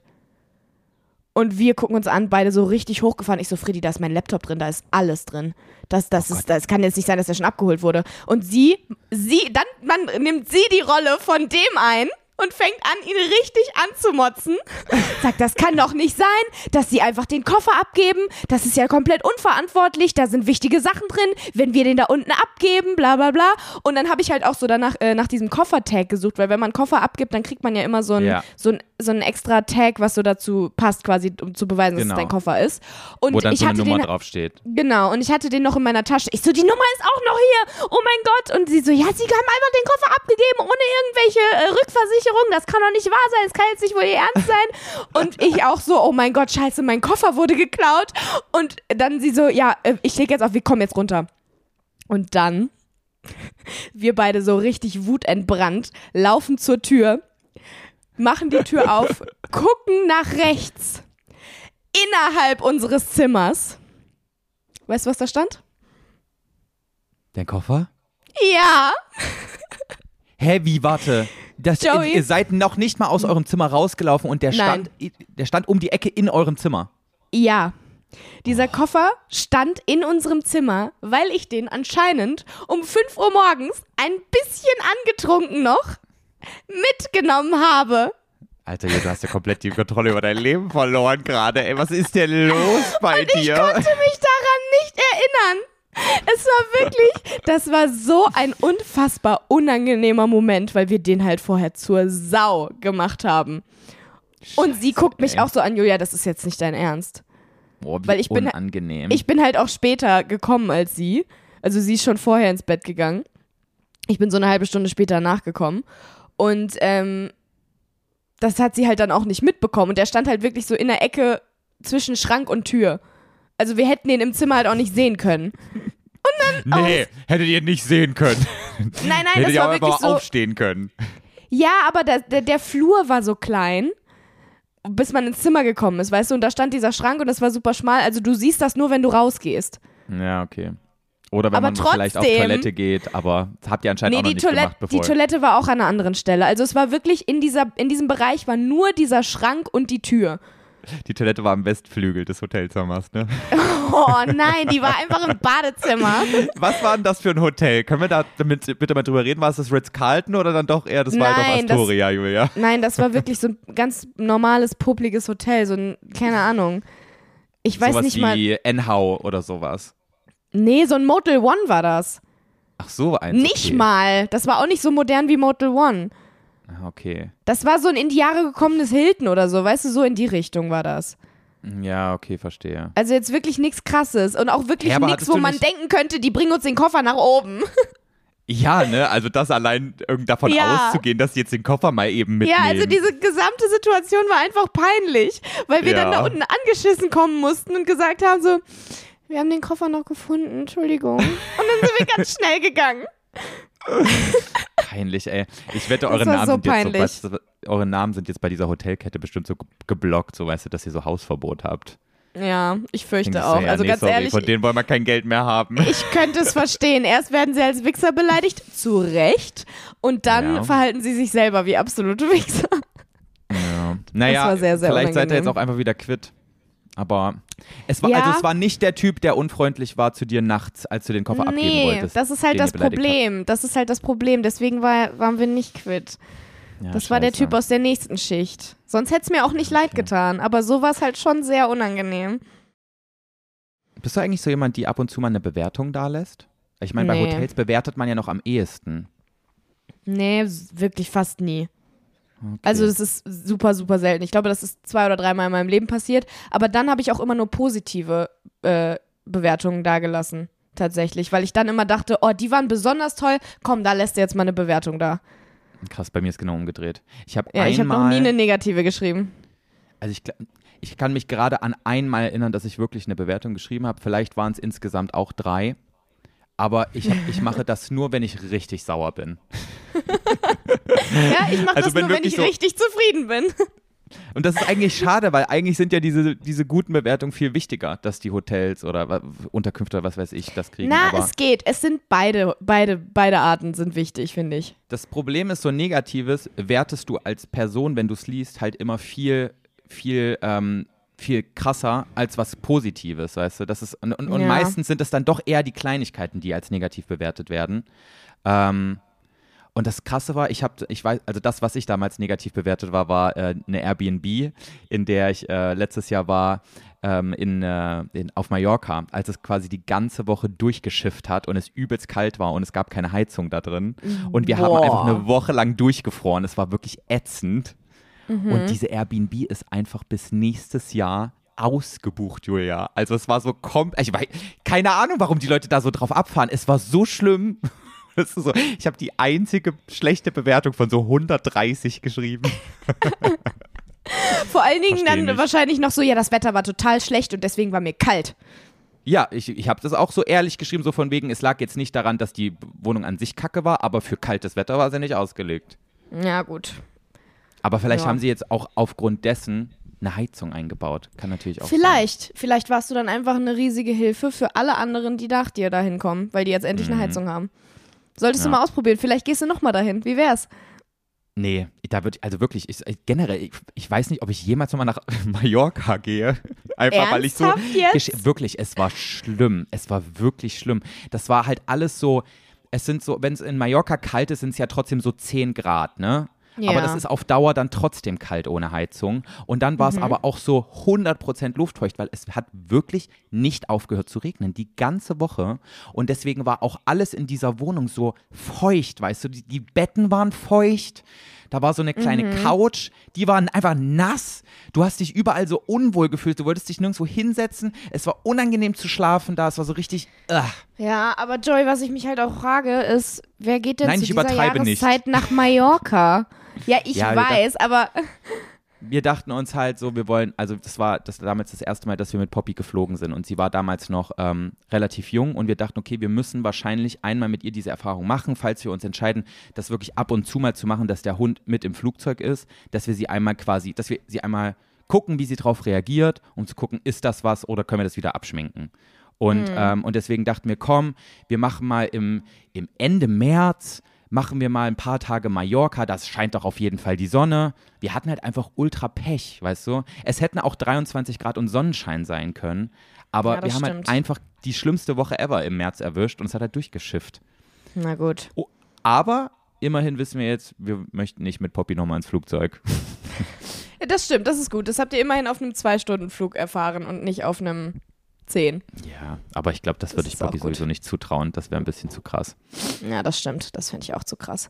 Und wir gucken uns an, beide so richtig hochgefahren. Ich so, Freddy, da ist mein Laptop drin, da ist alles drin. Das, das, ist, das kann jetzt nicht sein, dass der schon abgeholt wurde. Und sie, sie, dann man nimmt sie die Rolle von dem ein und fängt an, ihn richtig anzumotzen. Sagt, das kann doch nicht sein, dass sie einfach den Koffer abgeben. Das ist ja komplett unverantwortlich. Da sind wichtige Sachen drin. Wenn wir den da unten abgeben, bla bla bla. Und dann habe ich halt auch so danach äh, nach diesem Koffertag gesucht, weil wenn man Koffer abgibt, dann kriegt man ja immer so ein, Ja. so ein so ein extra Tag, was so dazu passt, quasi, um zu beweisen, dass Genau. es dein Koffer ist. Und Wo dann ich so eine hatte Nummer den, draufsteht. Genau, und ich hatte den noch in meiner Tasche. Ich so, die Nummer ist auch noch hier. Oh mein Gott. Und sie so, ja, sie haben einfach den Koffer abgegeben ohne irgendwelche äh, Rückversicherung. Das kann doch nicht wahr sein. Das kann jetzt nicht wohl ihr Ernst sein. Und ich auch so, oh mein Gott, scheiße, mein Koffer wurde geklaut. Und dann sie so, ja, äh, ich leg jetzt auf, wir kommen jetzt runter. Und dann, wir beide so richtig wutentbrannt, laufen zur Tür, machen die Tür auf, gucken nach rechts innerhalb unseres Zimmers. Weißt du, was da stand? Dein Koffer? Ja. Hä, wie, warte. Das, Joey? Ihr seid noch nicht mal aus eurem Zimmer rausgelaufen und der Nein. stand, der stand um die Ecke in eurem Zimmer. Ja. Dieser Koffer stand in unserem Zimmer, weil ich den anscheinend um 5 Uhr morgens ein bisschen angetrunken noch mitgenommen habe. Alter, du hast ja komplett die Kontrolle über dein Leben verloren gerade. Ey, was ist denn los bei Ich dir? konnte mich daran nicht erinnern. Es war wirklich, das war so ein unfassbar unangenehmer Moment, weil wir den halt vorher zur Sau gemacht haben. Und sie guckt mich ey. auch so an, Julia, das ist jetzt nicht dein Ernst. Boah, wie weil ich bin- unangenehm. Ich bin halt auch später gekommen als sie. Also sie ist schon vorher ins Bett gegangen. Ich bin so eine halbe Stunde später nachgekommen. Und ähm, das hat sie halt dann auch nicht mitbekommen. Und der stand halt wirklich so in der Ecke zwischen Schrank und Tür. Also wir hätten den im Zimmer halt auch nicht sehen können. nee, hättet ihr nicht sehen können. Nein, nein, hättet das ihr war auch wirklich so. aufstehen können. Ja, aber der, der, der Flur war so klein, bis man ins Zimmer gekommen ist, weißt du? Und da stand dieser Schrank und das war super schmal. Also du siehst das nur, wenn du rausgehst. Ja, okay. Oder wenn Aber man vielleicht auf trotzdem- Toilette geht, aber das habt ihr anscheinend Nee, auch noch die, nicht Toilette, gemacht, die bevor. Toilette war auch an einer anderen Stelle. Also es war wirklich in, dieser, in diesem Bereich war nur dieser Schrank und die Tür. die Toilette war am Westflügel des Hotelzimmers, ne? Oh nein, die war einfach im Badezimmer. Was war denn das für ein Hotel? Können wir da damit bitte mal drüber reden? War es das Ritz-Carlton oder dann doch eher das Nein, Waldorf das- Astoria, Julia? Nein, das war wirklich so ein ganz normales, publiges Hotel. So ein, keine Ahnung. Ich weiß sowas nicht wie mal. Enhau oder sowas. Nee, so ein Motel One war das. Ach so, eins. Nicht okay. mal. Das war auch nicht so modern wie Motel One. Ah, Okay. Das war so ein in die Jahre gekommenes Hilton oder so. Weißt du, so in die Richtung war das. Ja, okay, verstehe. Also jetzt wirklich nichts krasses und auch wirklich Ja, nichts, wo man nicht- denken könnte, die bringen uns den Koffer nach oben. Ja, ne? Also das allein irgend davon Ja. auszugehen, dass die jetzt den Koffer mal eben mitnehmen. Ja, also diese gesamte Situation war einfach peinlich, weil wir dann Ja. da unten angeschissen kommen mussten und gesagt haben so, wir haben den Koffer noch gefunden, Entschuldigung. Und dann sind wir ganz schnell gegangen. Peinlich, ey. Ich wette, eure Namen, so sind jetzt so, was- eure Namen sind jetzt bei dieser Hotelkette bestimmt so ge- geblockt, so weißt du, dass ihr so Hausverbot habt. Ja, ich Denkst fürchte du, auch. ja, also nee, ganz sorry, ehrlich, Von denen wollen wir kein Geld mehr haben. ich könnte es verstehen. Erst werden sie als Wichser beleidigt, zu Recht, und dann Ja. verhalten sie sich selber wie absolute Wichser. Ja. Naja, war sehr, sehr vielleicht seid ihr jetzt unangenehm. auch einfach wieder quitt. Aber es war, Ja. also es war nicht der Typ, der unfreundlich war zu dir nachts, als du den Koffer abgeben Nee, wolltest. das ist halt das Problem. Das ist halt das Problem. Deswegen war, waren wir nicht quitt. Ja, Das war der scheiße. Typ aus der nächsten Schicht. Sonst hätte es mir auch nicht leid Okay. getan. Aber so war es halt schon sehr unangenehm. Bist du eigentlich so jemand, die ab und zu mal eine Bewertung da lässt? Ich meine, bei Nee. Hotels bewertet man ja noch am ehesten. Nee, wirklich fast nie. Okay. Also das ist super, super selten. Ich glaube, das ist zwei oder dreimal in meinem Leben passiert. Aber dann habe ich auch immer nur positive äh, Bewertungen dagelassen. Tatsächlich. Weil ich dann immer dachte, oh, die waren besonders toll. Komm, da lässt du jetzt mal eine Bewertung da. Krass, bei mir ist genau umgedreht. Ich habe Ja, ich habe einmal, noch nie eine negative geschrieben. also ich, ich kann mich gerade an einmal erinnern, dass ich wirklich eine Bewertung geschrieben habe. Vielleicht waren es insgesamt auch drei. Aber ich, ich mache das nur, wenn ich richtig sauer bin. Ja, ich mache Also das wenn nur, wenn ich so- richtig zufrieden bin. Und das ist eigentlich schade, weil eigentlich sind ja diese, diese guten Bewertungen viel wichtiger, dass die Hotels oder Unterkünfte oder was weiß ich das kriegen. Na, Aber es geht. Es sind beide, beide, beide Arten sind wichtig, finde ich. das Problem ist so Negatives, wertest du als Person, wenn du es liest, halt immer viel, viel, ähm, viel krasser als was Positives, weißt du? Das ist, und, und, Ja. meistens sind es dann doch eher die Kleinigkeiten, die als negativ bewertet werden. Ähm, und das Krasse war, ich habe, ich weiß, also das, was ich damals negativ bewertet war, war äh, eine Airbnb, in der ich äh, letztes Jahr war ähm, in, äh, in, auf Mallorca, als es quasi die ganze Woche durchgeschifft hat und es übelst kalt war und es gab keine Heizung da drin. Und wir haben Boah. einfach eine Woche lang durchgefroren. Es war wirklich ätzend. Und diese Airbnb ist einfach bis nächstes Jahr ausgebucht, Julia. Also es war so kom ich weiß, keine Ahnung, warum die Leute da so drauf abfahren. Es war so schlimm. So, ich habe die einzige schlechte Bewertung von so 130 geschrieben. Vor allen Dingen Versteh dann nicht. wahrscheinlich noch so, ja, das Wetter war total schlecht und deswegen war mir kalt. Ja, ich, ich habe das auch so ehrlich geschrieben, so von wegen, es lag jetzt nicht daran, dass die Wohnung an sich kacke war, aber für kaltes Wetter war sie nicht ausgelegt. Ja, gut. Aber vielleicht Ja. haben sie jetzt auch aufgrund dessen eine Heizung eingebaut. Kann natürlich auch sein. Vielleicht. Vielleicht warst du dann einfach eine riesige Hilfe für alle anderen, die nach dir dahin kommen, weil die jetzt endlich eine Heizung haben. Solltest du Mhm. Ja. mal ausprobieren. Vielleicht gehst du nochmal dahin. Wie wär's? Nee, da wird, also wirklich, ich, ich- generell, ich, ich weiß nicht, ob ich jemals nochmal nach Mallorca gehe. Einfach weil ich so. Jetzt? Wirklich, es war schlimm. Es war wirklich schlimm. Das war halt alles so. Es sind so, wenn es in Mallorca kalt ist, sind es ja trotzdem so 10 Grad, ne? Aber Ja. das ist auf Dauer dann trotzdem kalt ohne Heizung. Und dann war es aber auch so 100% luftfeucht, weil es hat wirklich nicht aufgehört zu regnen, die ganze Woche. Und deswegen war auch alles in dieser Wohnung so feucht, weißt du, die, die Betten waren feucht. Da war so eine kleine Couch, die waren einfach nass. Du hast dich überall so unwohl gefühlt, du wolltest dich nirgendwo hinsetzen. Es war unangenehm zu schlafen da, es war so richtig, ugh. Ja, aber Joy, was ich mich halt auch frage, ist, wer geht denn Nein, zu ich dieser übertreibe nicht. Jahreszeit nach Mallorca? Ja, ich Ja, weiß, aber wir dachten uns halt so, wir wollen, also das war das damals das erste Mal, dass wir mit Poppy geflogen sind und sie war damals noch ähm, relativ jung und wir dachten, okay, wir müssen wahrscheinlich einmal mit ihr diese Erfahrung machen, falls wir uns entscheiden, das wirklich ab und zu mal zu machen, dass der Hund mit im Flugzeug ist, dass wir sie einmal quasi, dass wir sie einmal gucken, wie sie darauf reagiert, um zu gucken, ist das was oder können wir das wieder abschminken. Und, ähm, und deswegen dachten wir, komm, wir machen mal im, im Ende März, machen wir mal ein paar Tage Mallorca, das scheint doch auf jeden Fall die Sonne. Wir hatten halt einfach ultra Pech, weißt du? Es hätten auch 23 Grad und Sonnenschein sein können, aber Ja, wir haben halt stimmt. einfach die schlimmste Woche ever im März erwischt und es hat halt durchgeschifft. na gut. Oh, aber immerhin wissen wir jetzt, wir möchten nicht mit Poppy nochmal ins Flugzeug. Ja, das stimmt, das ist gut. Das habt ihr immerhin auf einem Zwei-Stunden-Flug erfahren und nicht auf einem Zehn. Ja, aber ich glaube, das Das würde ich gut. sowieso nicht zutrauen. Das wäre ein bisschen zu krass. Ja, das stimmt. Das finde ich auch zu krass.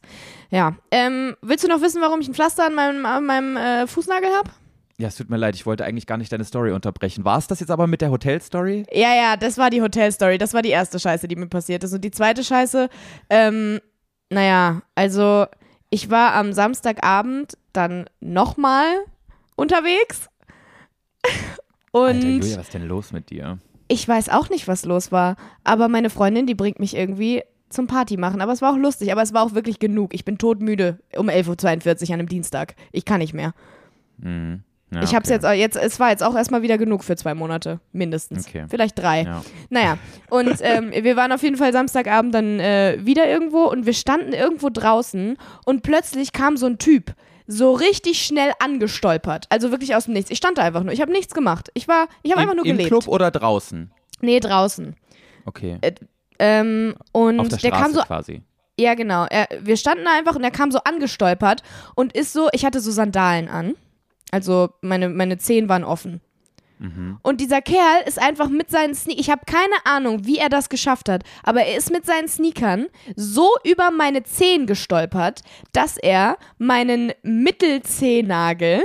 Ja. Ähm, willst du noch wissen, warum ich ein Pflaster an meinem, an meinem äh, Fußnagel habe? Ja, es tut mir leid, ich wollte eigentlich gar nicht deine Story unterbrechen. War es das jetzt aber mit der Hotelstory? Ja, ja, das war die Hotelstory. Das war die erste Scheiße, die mir passiert ist. Und die zweite Scheiße, ähm, naja, also ich war am Samstagabend dann nochmal unterwegs. Und Alter, Julia, was ist denn los mit dir? ich weiß auch nicht, was los war. Aber meine Freundin, die bringt mich irgendwie zum Party machen. Aber es war auch lustig, aber es war auch wirklich genug. Ich bin todmüde um 11.42 Uhr an einem Dienstag. Ich kann nicht mehr. Mhm. Ja, ich hab's okay. jetzt, jetzt, es war jetzt auch erstmal wieder genug für zwei Monate, mindestens. Okay. Vielleicht drei. Ja. Naja, und ähm, wir waren auf jeden Fall Samstagabend dann äh, wieder irgendwo und wir standen irgendwo draußen und plötzlich kam so ein Typ so richtig schnell angestolpert. Also wirklich aus dem Nichts. Ich stand da einfach nur. Ich habe nichts gemacht. Ich war, ich habe Im, einfach nur Im gelebt. Club oder draußen? Nee, draußen. Okay. Ähm, und Auf der der kam so quasi. Ja, genau. Er, wir standen da einfach und er kam so angestolpert und ist so, ich hatte so Sandalen an. Also meine, meine Zehen waren offen. Und dieser Kerl ist einfach mit seinen Sneakern, ich habe keine Ahnung, wie er das geschafft hat, aber er ist mit seinen Sneakern so über meine Zehen gestolpert, dass er meinen Mittelzehennagel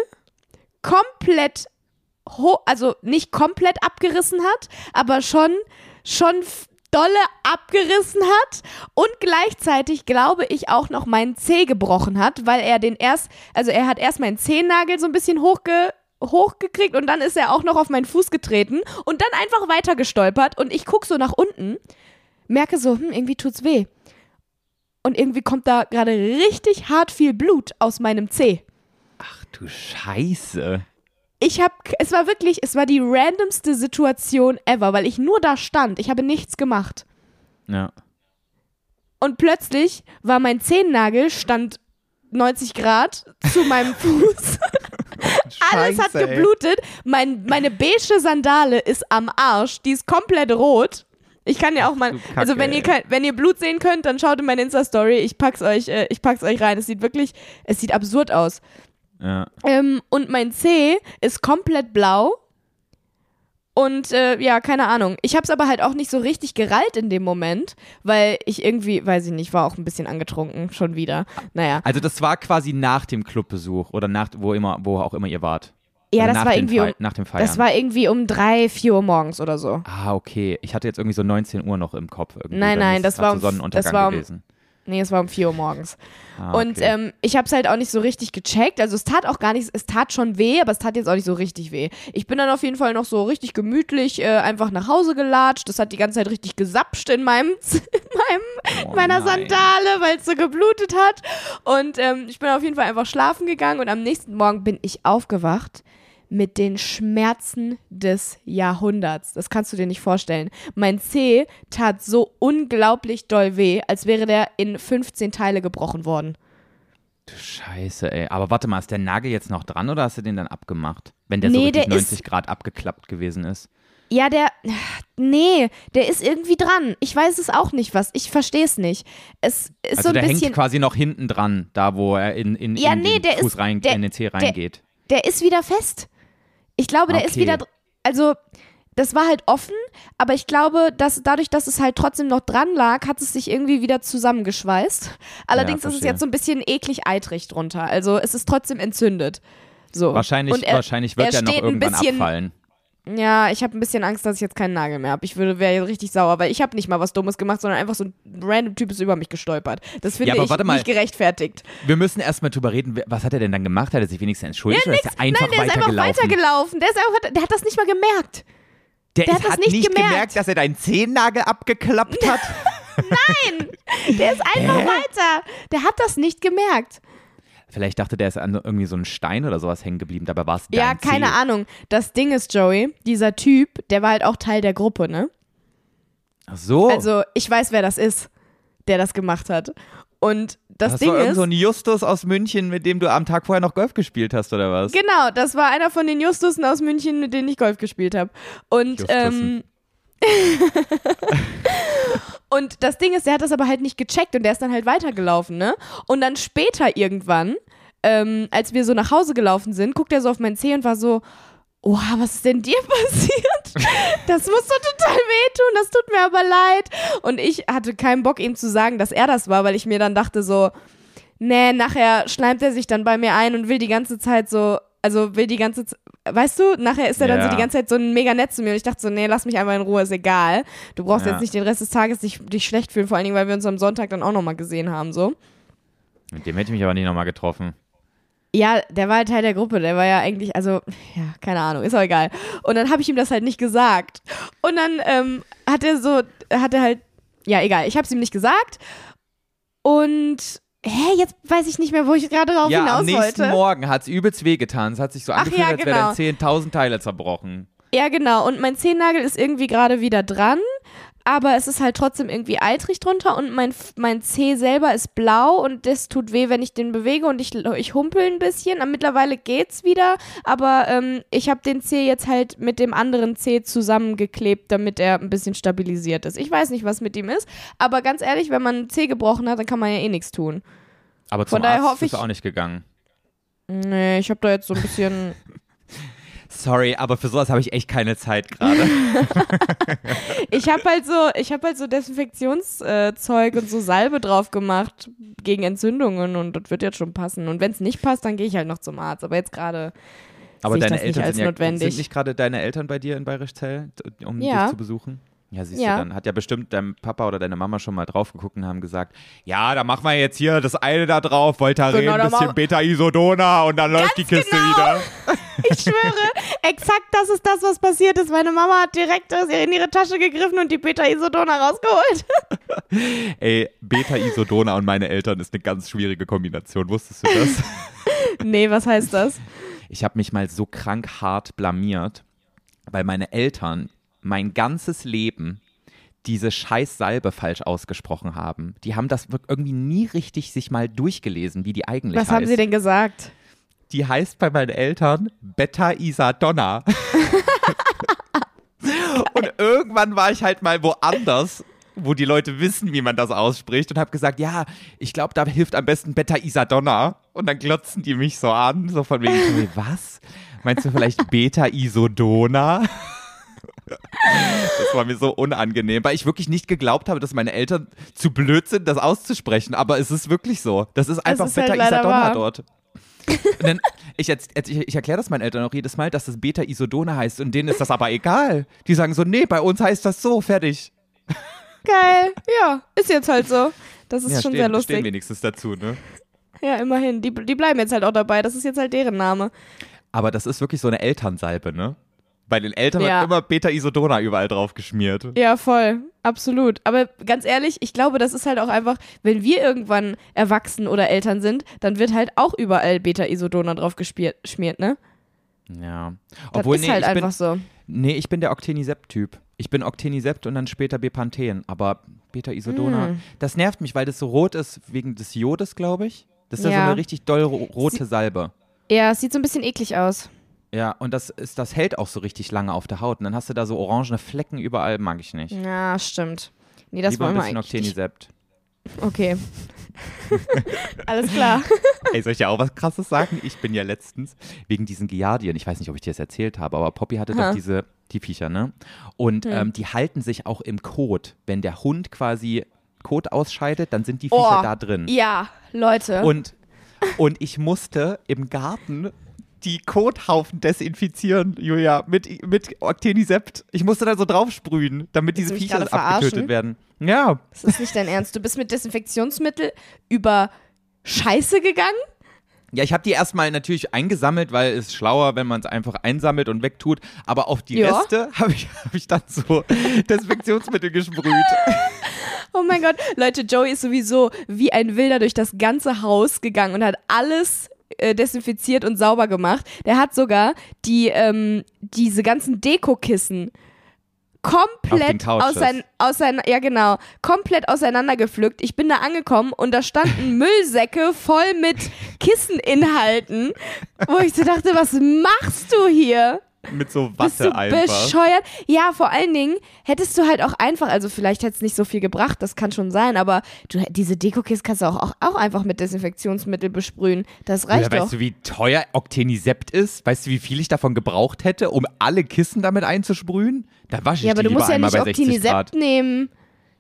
komplett, also nicht komplett abgerissen hat, aber schon, schon dolle abgerissen hat und gleichzeitig glaube ich auch noch meinen Zeh gebrochen hat, weil er den erst, also er hat erst meinen Zehennagel so ein bisschen hochge hochgekriegt und dann ist er auch noch auf meinen Fuß getreten und dann einfach weiter gestolpert und ich gucke so nach unten, merke so, hm, irgendwie tut's weh. Und irgendwie kommt da gerade richtig hart viel Blut aus meinem Zeh. Ach du Scheiße. Ich habe, es war wirklich, es war die randomste Situation ever, weil ich nur da stand. Ich habe nichts gemacht. Ja. Und plötzlich war mein Zehennagel stand 90 Grad zu meinem Fuß. Alles hat geblutet. Mein, meine beige Sandale ist am Arsch. Die ist komplett rot. Ich kann ja auch mal, also wenn ihr, wenn ihr Blut sehen könnt, dann schaut in meine Insta-Story. Ich pack's euch, äh, ich pack's euch rein. Es sieht wirklich, es sieht absurd aus. Ja. Ähm, und mein Zeh ist komplett blau. Und äh, ja, keine Ahnung. Ich habe es aber halt auch nicht so richtig gereilt in dem Moment, weil ich irgendwie, weiß ich nicht, war auch ein bisschen angetrunken schon wieder. Naja. Also das war quasi nach dem Clubbesuch oder nach wo immer, wo auch immer ihr wart. Ja, Also das war irgendwie um, nach dem Feiern. das war irgendwie um drei, vier Uhr morgens oder so. ah, okay. Ich hatte jetzt irgendwie so 19 Uhr noch im Kopf. Irgendwie. Nein, nein, das war um- Sonnenuntergang das war um- gewesen. Nee, es war um vier Uhr morgens. Ah, Und okay. ähm, ich habe es halt auch nicht so richtig gecheckt. Also es tat auch gar nicht, es tat schon weh, aber es tat jetzt auch nicht so richtig weh. Ich bin dann auf jeden Fall noch so richtig gemütlich äh, einfach nach Hause gelatscht. Das hat die ganze Zeit richtig gesapscht in meinem, in meinem Oh meiner nein. Sandale, weil es so geblutet hat. Und ähm, ich bin auf jeden Fall einfach schlafen gegangen und am nächsten Morgen bin ich aufgewacht mit den Schmerzen des Jahrhunderts. Das kannst du dir nicht vorstellen. Mein Zeh tat so unglaublich doll weh, als wäre der in 15 Teile gebrochen worden. Du Scheiße, ey. Aber warte mal, ist der Nagel jetzt noch dran oder hast du den dann abgemacht? Wenn der so Nee, richtig der ist- 90 Grad abgeklappt gewesen ist. Ja, der. Nee, der ist irgendwie dran. Ich weiß es auch nicht, was. Ich verstehe es nicht. Es ist Also so ein der bisschen. hängt quasi noch hinten dran, da wo er in, in, Ja, in nee, den der Fuß ist- rein, der- in den Zeh der- reingeht. der ist wieder fest. Ich glaube, der ist Okay. wieder. dr- Also, das war halt offen, aber ich glaube, dass dadurch, dass es halt trotzdem noch dran lag, hat es sich irgendwie wieder zusammengeschweißt. Allerdings ist es jetzt so ein bisschen eklig eitrig drunter. Also, es ist trotzdem entzündet. So. Wahrscheinlich, Und er- wahrscheinlich wird er der noch irgendwann bisschen- abfallen. Ja, ich habe ein bisschen Angst, dass ich jetzt keinen Nagel mehr habe. Ich würde wäre richtig sauer, weil ich habe nicht mal was Dummes gemacht, sondern einfach so ein random Typ ist über mich gestolpert. Das finde Ja, ich mal. nicht gerechtfertigt. Wir müssen erstmal drüber reden, was hat er denn dann gemacht? Hat er sich wenigstens entschuldigt oder ist er einfach Nein, der ist einfach weitergelaufen? Der, ist einfach, der hat das nicht mal gemerkt. der der ist, hat das nicht nicht gemerkt. gemerkt, dass er deinen Zehennagel abgeklappt hat. Der ist einfach weiter. Der hat das nicht gemerkt. Vielleicht dachte der ist an irgendwie so ein Stein oder sowas hängen geblieben, dabei war es dein Ja, keine Zeh. Ahnung. Das Ding ist, Joey, dieser Typ, der war halt auch Teil der Gruppe, ne? Ach so. Also, ich weiß, wer das ist, der das gemacht hat. Und das, das Ding war ist. so ein Justus aus München, mit dem du am Tag vorher noch Golf gespielt hast, oder was? Genau, das war einer von den Justussen aus München, mit denen ich Golf gespielt habe. Und ähm, Justussen. und das Ding ist, der hat das aber halt nicht gecheckt und der ist dann halt weitergelaufen, ne? Und dann später irgendwann, ähm, als wir so nach Hause gelaufen sind, guckt er so auf meinen Zeh und war so, Oha, was ist denn dir passiert? Das muss doch total wehtun, das tut mir aber leid. Und ich hatte keinen Bock, ihm zu sagen, dass er das war, weil ich mir dann dachte so, nee, nachher schleimt er sich dann bei mir ein und will die ganze Zeit so, also will die ganze Zeit, weißt du, nachher ist er dann so Ja. die ganze Zeit so ein mega nett zu mir und ich dachte so, nee, lass mich einfach in Ruhe, ist egal. Du brauchst Ja. jetzt nicht den Rest des Tages dich, dich schlecht fühlen, vor allen Dingen, weil wir uns am Sonntag dann auch nochmal gesehen haben, so. Mit dem hätte ich mich aber nicht nochmal getroffen. Ja, der war halt Teil der Gruppe, der war ja eigentlich, also, ja, keine Ahnung, ist auch egal. Und dann habe ich ihm das halt nicht gesagt. Und dann ähm, hat er so, hat er halt, ja, egal, ich habe es ihm nicht gesagt. Und, hä, jetzt weiß ich nicht mehr, wo ich gerade drauf ja, am hinaus nächsten wollte. Morgen hat es übelst wehgetan. Es hat sich so Ach angefühlt, ja, als wäre genau. dein Zeh in 1000 Teile zerbrochen. Ja, genau. Und mein Zehennagel ist irgendwie gerade wieder dran. Aber es ist halt trotzdem irgendwie eitrig drunter und mein, mein Zeh selber ist blau und das tut weh, wenn ich den bewege und ich, ich humpel ein bisschen. Aber mittlerweile geht's wieder, aber ähm, ich habe den Zeh jetzt halt mit dem anderen Zeh zusammengeklebt, damit er ein bisschen stabilisiert ist. Ich weiß nicht, was mit ihm ist, aber ganz ehrlich, wenn man einen Zeh gebrochen hat, dann kann man ja eh nichts tun. Aber zum Von daher Arzt hoffe bist du ich- auch nicht gegangen. Nee, ich habe da jetzt so ein bisschen. Sorry, aber für sowas habe ich echt keine Zeit gerade. Ich habe halt so, ich habe halt so Desinfektionszeug und so Salbe drauf gemacht gegen Entzündungen und das wird jetzt schon passen. Und wenn es nicht passt, dann gehe ich halt noch zum Arzt. Aber jetzt gerade Aber deine das nicht Eltern als sind, ja, notwendig. sind nicht gerade deine Eltern bei dir in Bayerischzell, um Ja. dich zu besuchen? Ja, siehst Ja. du, dann hat ja bestimmt dein Papa oder deine Mama schon mal drauf geguckt und haben gesagt, ja, da machen wir jetzt hier das eine da drauf, Voltaren, Genau, ein bisschen Beta-Isodona und dann läuft die Kiste genau. wieder. Ich schwöre, exakt das ist das, was passiert ist. Meine Mama hat direkt in ihre Tasche gegriffen und die Beta-Isodona rausgeholt. Ey, Beta-Isodona und meine Eltern ist eine ganz schwierige Kombination, wusstest du das? nee, was heißt das? Ich habe mich mal so krank hart blamiert, weil meine Eltern mein ganzes Leben diese scheiß Salbe falsch ausgesprochen haben. Die haben das irgendwie nie richtig sich mal durchgelesen, wie die eigentlich Was heißt. haben sie denn gesagt? Die heißt bei meinen Eltern Beta-Isadonna. und irgendwann war ich halt mal woanders, wo die Leute wissen, wie man das ausspricht und habe gesagt, ja, ich glaube, da hilft am besten Beta-Isadonna. Und dann glotzen die mich so an, so von wegen, was? Meinst du vielleicht Beta-Isodona? Das war mir so unangenehm, weil ich wirklich nicht geglaubt habe, dass meine Eltern zu blöd sind, das auszusprechen. Aber es ist wirklich so. Das ist einfach ist halt Beta leider Isadonna wahr. dort. Dann, ich ich, ich erkläre das meinen Eltern auch jedes Mal, dass das Beta Isodone heißt und denen ist das aber egal. Die sagen so, nee, bei uns heißt das so, fertig. Geil. Ja, ist jetzt halt so. Das ist ja, schon stehen, sehr stehen lustig. wenigstens dazu, ne? Ja, immerhin. Die, die bleiben jetzt halt auch dabei. Das ist jetzt halt deren Name. Aber das ist wirklich so eine Elternsalbe, ne? Bei den Eltern Ja. wird immer Beta Isodona überall drauf geschmiert. Ja, voll. Absolut. Aber ganz ehrlich, ich glaube, das ist halt auch einfach, wenn wir irgendwann erwachsen oder Eltern sind, dann wird halt auch überall Beta-Isodona drauf geschmiert, ne? Ja. Das Obwohl, ist nee, halt ich bin, einfach so. Nee, ich bin der Octenisept-Typ. Ich bin Octenisept und dann später Bepanthen. Aber Beta-Isodona, Mm. das nervt mich, weil das so rot ist wegen des Jodes, glaube ich. Das ist ja. Ja. so eine richtig doll ro rote Salbe. Ja, es sieht so ein bisschen eklig aus. Ja, und das, ist, das hält auch so richtig lange auf der Haut. Und dann hast du da so orangene Flecken überall, mag ich nicht. Ja, stimmt. Nee, das Lieber ein wollen wir bisschen eigentlich. nicht. Octenisept. Okay. Alles klar. Ey, soll ich dir auch was Krasses sagen? Ich bin ja letztens wegen diesen Giardien, ich weiß nicht, ob ich dir das erzählt habe, aber Poppy hatte Aha. doch diese, die Viecher, ne? Und Hm. ähm, die halten sich auch im Kot. Wenn der Hund quasi Kot ausscheidet, dann sind die Viecher Oh, da drin. Ja, Leute. Und, und ich musste im Garten die Kothaufen desinfizieren, Julia, mit, mit Octenisept. Ich musste da so draufsprühen, damit Willst diese Viecher abgetötet werden. Ja, das ist nicht dein Ernst. Du bist mit Desinfektionsmittel über Scheiße gegangen? Ja, ich habe die erstmal natürlich eingesammelt, weil es schlauer, wenn man es einfach einsammelt und wegtut. Aber auf die Ja. Reste habe ich, hab ich dann so Desinfektionsmittel gesprüht. Oh mein Gott, Leute, Joey ist sowieso wie ein Wilder durch das ganze Haus gegangen und hat alles äh, desinfiziert und sauber gemacht. Der hat sogar die, ähm, diese ganzen Dekokissen komplett ausein, ja genau, komplett auseinandergepflückt. Ich bin da angekommen und da standen Müllsäcke voll mit Kisseninhalten, wo ich so dachte, was machst du hier? Mit so Bist Watte du einfach. bescheuert? Ja, vor allen Dingen hättest du halt auch einfach, also vielleicht hätte es nicht so viel gebracht, das kann schon sein, aber du, diese Dekokiste kannst du auch, auch, auch einfach mit Desinfektionsmittel besprühen. Das reicht ja, doch. weißt du, wie teuer Octenisept ist? Weißt du, wie viel ich davon gebraucht hätte, um alle Kissen damit einzusprühen? Da wasche ich ja, aber die du lieber musst ja nicht bei 60 Grad. Optinisept nehmen.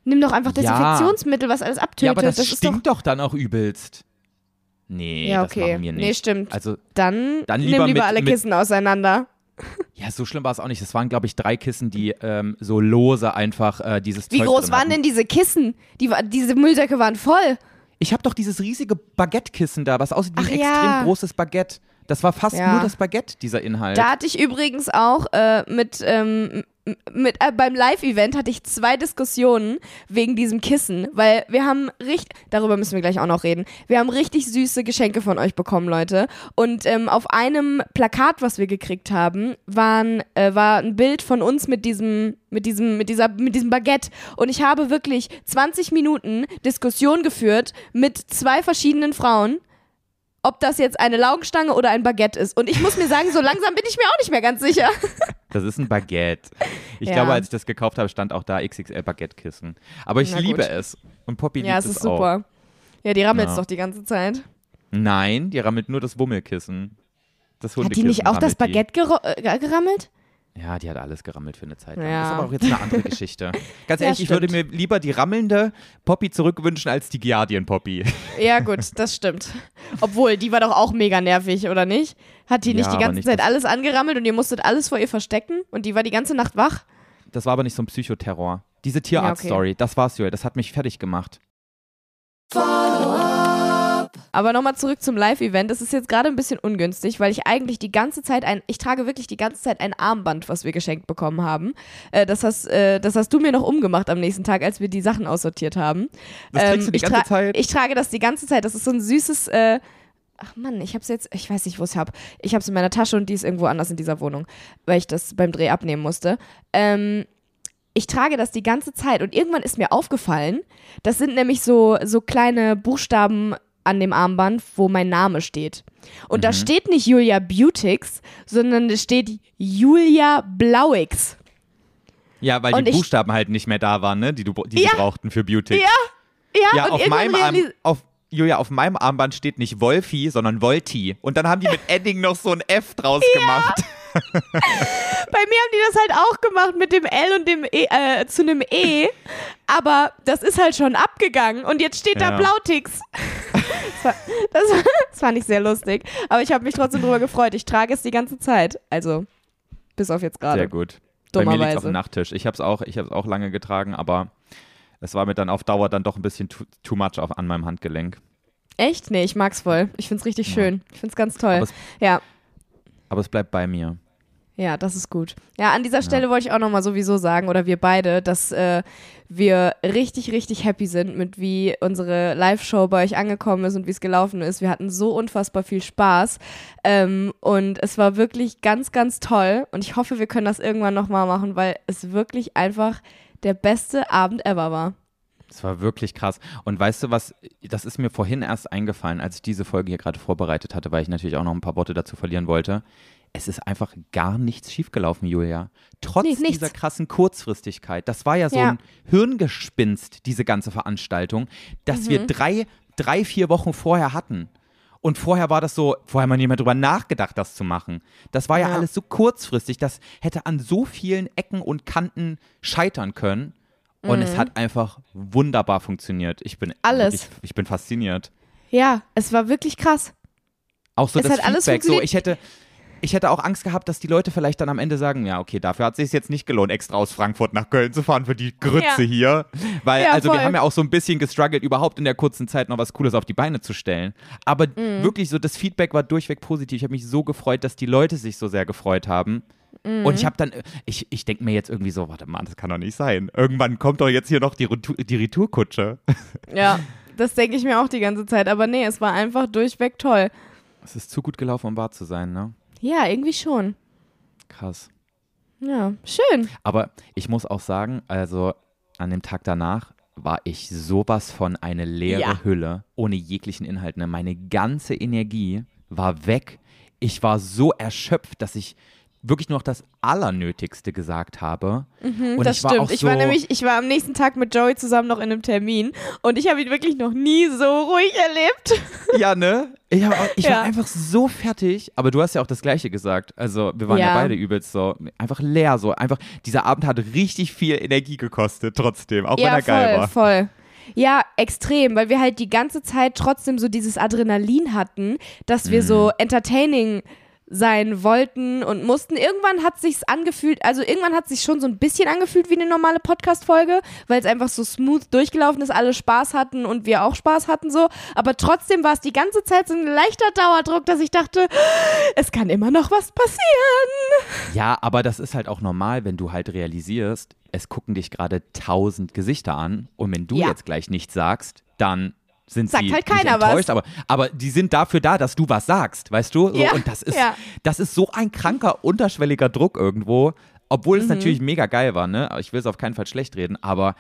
Nimm doch einfach Ja. Desinfektionsmittel, was alles abtötet. Ja, aber das, ist doch. stinkt doch dann auch übelst. Nee, Ja, das okay. machen wir nicht. Nee, stimmt. Also, Dann, Dann nimm lieber lieber mit- alle Kissen auseinander. Ja, so schlimm war es auch nicht. Es waren, glaube ich, drei Kissen, die ähm, so lose einfach äh, dieses Wie Zeug groß drin waren hatten. denn diese Kissen? Die, wa- diese Müllsäcke waren voll. Ich habe doch dieses riesige Baguette-Kissen da, was aussieht wie ein Ach extrem ja. großes Baguette. Das war fast Ja. nur das Baguette, dieser Inhalt. Da hatte ich übrigens auch äh, mit, ähm, mit äh, beim Live-Event hatte ich zwei Diskussionen wegen diesem Kissen, weil wir haben richtig, darüber müssen wir gleich auch noch reden. Wir haben richtig süße Geschenke von euch bekommen, Leute. Und ähm, auf einem Plakat, was wir gekriegt haben, waren, äh, war ein Bild von uns mit diesem, mit diesem, mit dieser, mit diesem Baguette. Und ich habe wirklich 20 Minuten Diskussion geführt mit zwei verschiedenen Frauen ob das jetzt eine Laugenstange oder ein Baguette ist. Und ich muss mir sagen, so langsam bin ich mir auch nicht mehr ganz sicher. Das ist ein Baguette. Ich Ja. glaube, als ich das gekauft habe, stand auch da XXL Baguette-Kissen. Aber ich Na gut. liebe es. Und Poppy ja, liebt es ist auch. super. Ja, die rammelt Ja. doch die ganze Zeit. Nein, die rammelt nur das Wummelkissen. Das Hat die Hundekissen nicht auch das. Baguette gero- äh, gerammelt? Ja, die hat alles gerammelt für eine Zeit lang. Ja. Das ist aber auch jetzt eine andere Geschichte. Ganz Ja, ehrlich, ich würde mir lieber die rammelnde Poppy zurückwünschen als die Giardien-Poppy. Ja, gut, das stimmt. Obwohl, die war doch auch mega nervig, oder nicht? Hat die nicht Ja, die ganze nicht Zeit alles angerammelt und ihr musstet alles vor ihr verstecken und die war die ganze Nacht wach? Das war aber nicht so ein Psychoterror. Diese Tierarzt-Story, das war's, Joel. Das hat mich fertig gemacht. Aber nochmal zurück zum Live-Event. Es ist jetzt gerade ein bisschen ungünstig, weil ich eigentlich die ganze Zeit ein, ich trage wirklich die ganze Zeit ein Armband, was wir geschenkt bekommen haben. Äh, das, hast, äh, das hast du mir noch umgemacht am nächsten Tag, als wir die Sachen aussortiert haben. Das trägst du die ich, ganze Zeit? ich trage das die ganze Zeit. Das ist so ein süßes, äh, ach Mann, ich hab's jetzt, ich weiß nicht, wo ich es hab. Ich hab's in meiner Tasche und die ist irgendwo anders in dieser Wohnung, weil ich das beim Dreh abnehmen musste. Ähm, ich trage das die ganze Zeit und irgendwann ist mir aufgefallen, das sind nämlich so, so kleine Buchstaben an dem Armband, wo mein Name steht. Und Mhm. da steht nicht Julia Beautix, sondern es steht Julia Blauix. Ja, weil Und die ich- Buchstaben halt nicht mehr da waren, ne? die, du, die Ja. sie brauchten für Beauty. Ja, Ja, Ja, auf meinem, Arm, auf, Julia, auf meinem Armband steht nicht Wolfi, sondern Volti. Und dann haben die mit Edding noch so ein F draus gemacht. Bei mir haben die das halt auch gemacht mit dem L und dem E, äh, zu einem E. Aber das ist halt schon abgegangen und jetzt steht da Ja. Blautix. Das war, das, war, das ich sehr lustig. Aber ich habe mich trotzdem drüber gefreut. Ich trage es die ganze Zeit. Also, bis auf jetzt gerade. Sehr gut. Bei mir liegt auf Dummerweise. dem Nachttisch. Ich habe es auch, ich auch lange getragen, aber es war mir dann auf Dauer dann doch ein bisschen too, too much auf, an meinem Handgelenk. Echt? Nee, ich mag's voll. Ich find's richtig Ja. schön. Ich find's ganz toll. Aber es- Ja. Aber es bleibt bei mir. Ja, das ist gut. Ja, an dieser Stelle wollte ich auch nochmal sowieso sagen, oder wir beide, dass äh, wir richtig, richtig happy sind mit wie unsere Live-Show bei euch angekommen ist und wie es gelaufen ist. Wir hatten so unfassbar viel Spaß ähm, und es war wirklich ganz, ganz toll und ich hoffe, wir können das irgendwann nochmal machen, weil es wirklich einfach der beste Abend ever war. Es war wirklich krass. Und weißt du was, das ist mir vorhin erst eingefallen, als ich diese Folge hier gerade vorbereitet hatte, weil ich natürlich auch noch ein paar Worte dazu verlieren wollte. Es ist einfach gar nichts schiefgelaufen, Julia. Trotz Nee, dieser krassen Kurzfristigkeit. Das war ja so Ja. ein Hirngespinst, diese ganze Veranstaltung, dass Mhm. wir drei, drei, vier Wochen vorher hatten. Und vorher war das so, vorher hat man nicht mehr drüber nachgedacht, das zu machen. Das war ja, Ja. alles so kurzfristig, das hätte an so vielen Ecken und Kanten scheitern können. Und es hat einfach wunderbar funktioniert. Ich bin Mhm. Alles. wirklich- ich bin fasziniert. Ja, es war wirklich krass. Auch so Es das hat alles Feedback. So, ich hätte, ich hätte auch Angst gehabt, dass die Leute vielleicht dann am Ende sagen, ja, okay, dafür hat es sich jetzt nicht gelohnt, extra aus Frankfurt nach Köln zu fahren für die Grütze Ja. hier. Weil, Ja, also wir voll. haben ja auch so ein bisschen gestruggelt, überhaupt in der kurzen Zeit noch was Cooles auf die Beine zu stellen. Aber Mhm. wirklich so, das Feedback war durchweg positiv. Ich habe mich so gefreut, dass die Leute sich so sehr gefreut haben. Mhm. Und ich habe dann, ich, ich denke mir jetzt irgendwie so, warte mal, das kann doch nicht sein. Irgendwann kommt doch jetzt hier noch die, Retour, die Retourkutsche. Ja, das denke ich mir auch die ganze Zeit. Aber nee, es war einfach durchweg toll. Es ist zu gut gelaufen, um wahr zu sein, ne? Ja, irgendwie schon. Krass. Ja, schön. Aber ich muss auch sagen, also an dem Tag danach war ich sowas von eine leere Ja. Hülle, ohne jeglichen Inhalt. Ne? Meine ganze Energie war weg. Ich war so erschöpft, dass ich wirklich nur noch das Allernötigste gesagt habe. und Mhm, das ich war stimmt. Auch ich so, war nämlich, ich war am nächsten Tag mit Joey zusammen noch in einem Termin und ich habe ihn wirklich noch nie so ruhig erlebt. Ja, ne? Ich, auch, ich Ja. war einfach so fertig. Aber du hast ja auch das Gleiche gesagt. Also, wir waren ja, Ja. beide übelst so. Einfach leer so. Einfach, dieser Abend hat richtig viel Energie gekostet, trotzdem. Auch wenn ja, er geil voll, war. voll. Ja, extrem, weil wir halt die ganze Zeit trotzdem so dieses Adrenalin hatten, dass wir Mhm. so entertaining sein wollten und mussten. Irgendwann hat sich's angefühlt, also irgendwann hat sich schon so ein bisschen angefühlt wie eine normale Podcast-Folge, weil es einfach so smooth durchgelaufen ist, alle Spaß hatten und wir auch Spaß hatten so. Aber trotzdem war es die ganze Zeit so ein leichter Dauerdruck, dass ich dachte, es kann immer noch was passieren. Ja, aber das ist halt auch normal, wenn du halt realisierst, es gucken dich gerade tausend Gesichter an und wenn du Ja. jetzt gleich nichts sagst, dann sind Sagt sie halt keiner was. enttäuscht, aber, aber die sind dafür da, dass du was sagst, weißt du? So, Ja, Und das ist, ja. das ist so ein kranker, unterschwelliger Druck irgendwo, obwohl es Mhm. natürlich mega geil war, ne? Ich will es auf keinen Fall schlecht reden, aber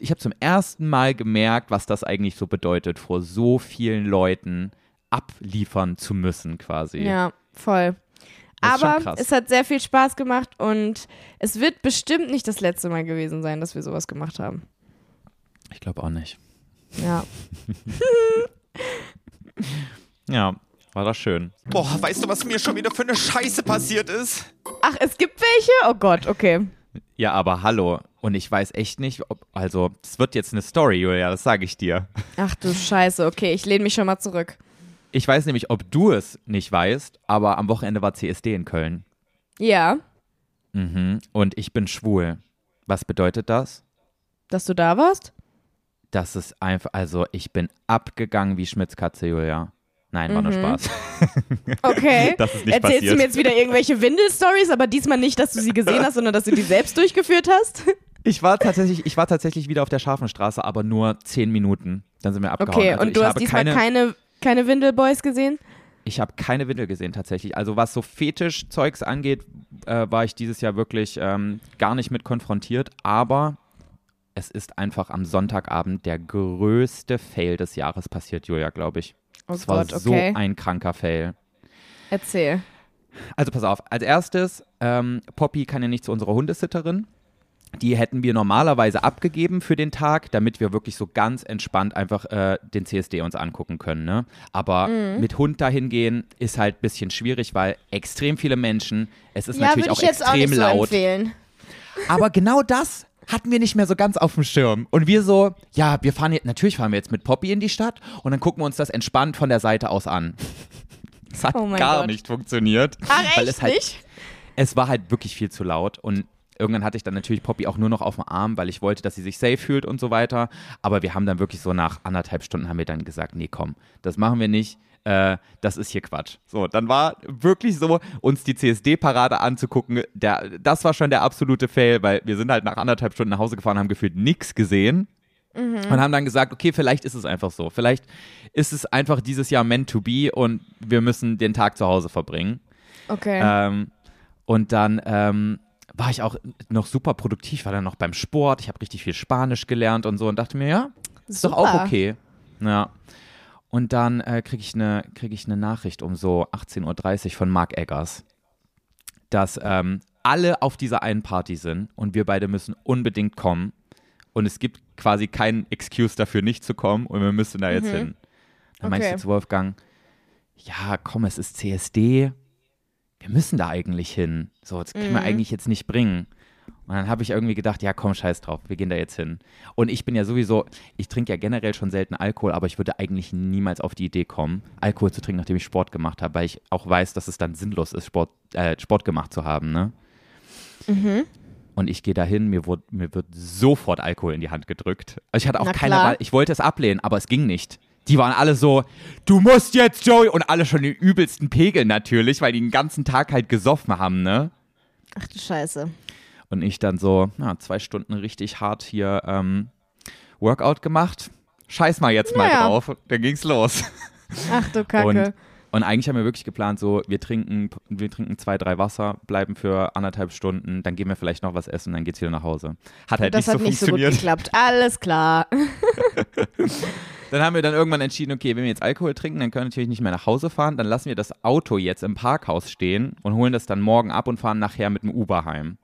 ich habe zum ersten Mal gemerkt, was das eigentlich so bedeutet, vor so vielen Leuten abliefern zu müssen, quasi. Ja, voll. Aber es hat sehr viel Spaß gemacht und es wird bestimmt nicht das letzte Mal gewesen sein, dass wir sowas gemacht haben. Ich glaube auch nicht. Ja. Ja, war das schön. Boah, weißt du, was mir schon wieder für eine Scheiße passiert ist? Ach, es gibt welche? Oh Gott, okay. Ja, aber hallo. Und ich weiß echt nicht, ob, also, es wird jetzt eine Story, Julia, das sage ich dir. Ach du Scheiße, okay, ich lehne mich schon mal zurück. Ich weiß nämlich, ob du es nicht weißt, aber am Wochenende war CSD in Köln. Ja, Mhm. Und ich bin schwul. Was bedeutet das? dass du da warst? Das ist einfach, also, ich bin abgegangen wie Schmitzkatze, Julia. Nein, war nur Spaß. Okay. Das ist nicht Erzählst passiert. du mir jetzt wieder irgendwelche Windel-Stories, aber diesmal nicht, dass du sie gesehen hast, sondern dass du die selbst durchgeführt hast? Ich war tatsächlich, ich war tatsächlich wieder auf der Scharfenstraße, aber nur zehn Minuten. Dann sind wir abgehauen. Okay, also und du hast diesmal keine, keine, keine Windel-Boys gesehen? Ich habe keine Windel gesehen tatsächlich. Also was so Fetisch-Zeugs angeht, äh, war ich dieses Jahr wirklich ähm, gar nicht mit konfrontiert. Aber es ist einfach am Sonntagabend der größte Fail des Jahres passiert, Julia, glaube ich. Oh es war Gott, so okay. ein kranker Fail. Erzähl. Also pass auf, als erstes, ähm, Poppy kann ja nicht zu unserer Hundesitterin. die hätten wir normalerweise abgegeben für den Tag, damit wir wirklich so ganz entspannt einfach äh, den CSD uns angucken können. Ne? Aber Mhm. mit Hund dahin gehen ist halt ein bisschen schwierig, weil extrem viele Menschen, es ist Ja, natürlich auch extrem so laut. empfehlen. Aber genau das hatten wir nicht mehr so ganz auf dem Schirm. Und wir so, ja, wir fahren jetzt, natürlich fahren wir jetzt mit Poppy in die Stadt und dann gucken wir uns das entspannt von der Seite aus an. Das hat Oh gar Gott. nicht funktioniert. Ach, weil es halt, nicht? Es war halt wirklich viel zu laut und irgendwann hatte ich dann natürlich Poppy auch nur noch auf dem Arm, weil ich wollte, dass sie sich safe fühlt und so weiter. Aber wir haben dann wirklich so nach anderthalb Stunden haben wir dann gesagt, nee, komm, das machen wir nicht. Äh, das ist hier Quatsch. So, dann war wirklich so, uns die CSD-Parade anzugucken, der, das war schon der absolute Fail, weil wir sind halt nach anderthalb Stunden nach Hause gefahren, haben gefühlt nichts gesehen. Und haben dann gesagt, okay, vielleicht ist es einfach so. Vielleicht ist es einfach dieses Jahr meant to be und wir müssen den Tag zu Hause verbringen. Okay. Ähm, und dann ähm, war ich auch noch super produktiv, war dann noch beim Sport. Ich habe richtig viel Spanisch gelernt und so und dachte mir, ja, ist doch auch Super. okay. Ja. Und dann äh, kriege ich eine krieg ich ne Nachricht um so 18.30 Uhr von Mark Eggers, dass ähm, alle auf dieser einen Party sind und wir beide müssen unbedingt kommen. Und es gibt quasi keinen Excuse dafür, nicht zu kommen und wir müssen da jetzt hin. Dann meinte Okay. ich zu Wolfgang, ja, komm, es ist CSD, wir müssen da eigentlich hin. So, das können wir eigentlich jetzt nicht bringen. Und dann habe ich irgendwie gedacht, ja, komm, scheiß drauf, wir gehen da jetzt hin. Und ich bin ja sowieso, ich trinke ja generell schon selten Alkohol, aber ich würde eigentlich niemals auf die Idee kommen, Alkohol zu trinken, nachdem ich Sport gemacht habe, weil ich auch weiß, dass es dann sinnlos ist, Sport, äh, Sport gemacht zu haben, ne? Und ich gehe dahin, mir, wurde, mir wird sofort Alkohol in die Hand gedrückt. Also ich hatte auch Na keine klar. Wahl, ich wollte es ablehnen, aber es ging nicht. Die waren alle so, du musst jetzt, Joey, und alle schon den übelsten Pegel natürlich, weil die den ganzen Tag halt gesoffen haben, ne? Ach du Scheiße. Und ich dann so, ja, zwei Stunden richtig hart hier ähm, Workout gemacht. Scheiß mal jetzt mal Naja. drauf. Dann ging's los. Ach du Kacke. Und, und eigentlich haben wir wirklich geplant, so, wir trinken, wir trinken zwei, drei Wasser, bleiben für anderthalb Stunden, dann gehen wir vielleicht noch was essen, dann geht's wieder nach Hause. Hat halt das nicht hat so nicht so gut funktioniert. geklappt. Alles klar. dann haben wir dann irgendwann entschieden, okay, wenn wir jetzt Alkohol trinken, dann können wir natürlich nicht mehr nach Hause fahren, dann lassen wir das Auto jetzt im Parkhaus stehen und holen das dann morgen ab und fahren nachher mit dem Uber heim.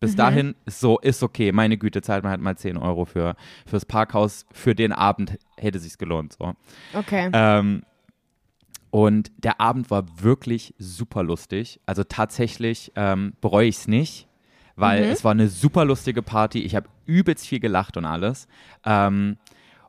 Bis Mhm. dahin ist so, ist okay. Meine Güte, zahlt man halt mal 10 Euro für fürs Parkhaus. Für den Abend hätte sich's gelohnt. So. Okay. Ähm, und der Abend war wirklich super lustig. Also tatsächlich ähm, bereue ich es nicht, weil es war eine super lustige Party. Ich habe übelst viel gelacht und alles. Ähm,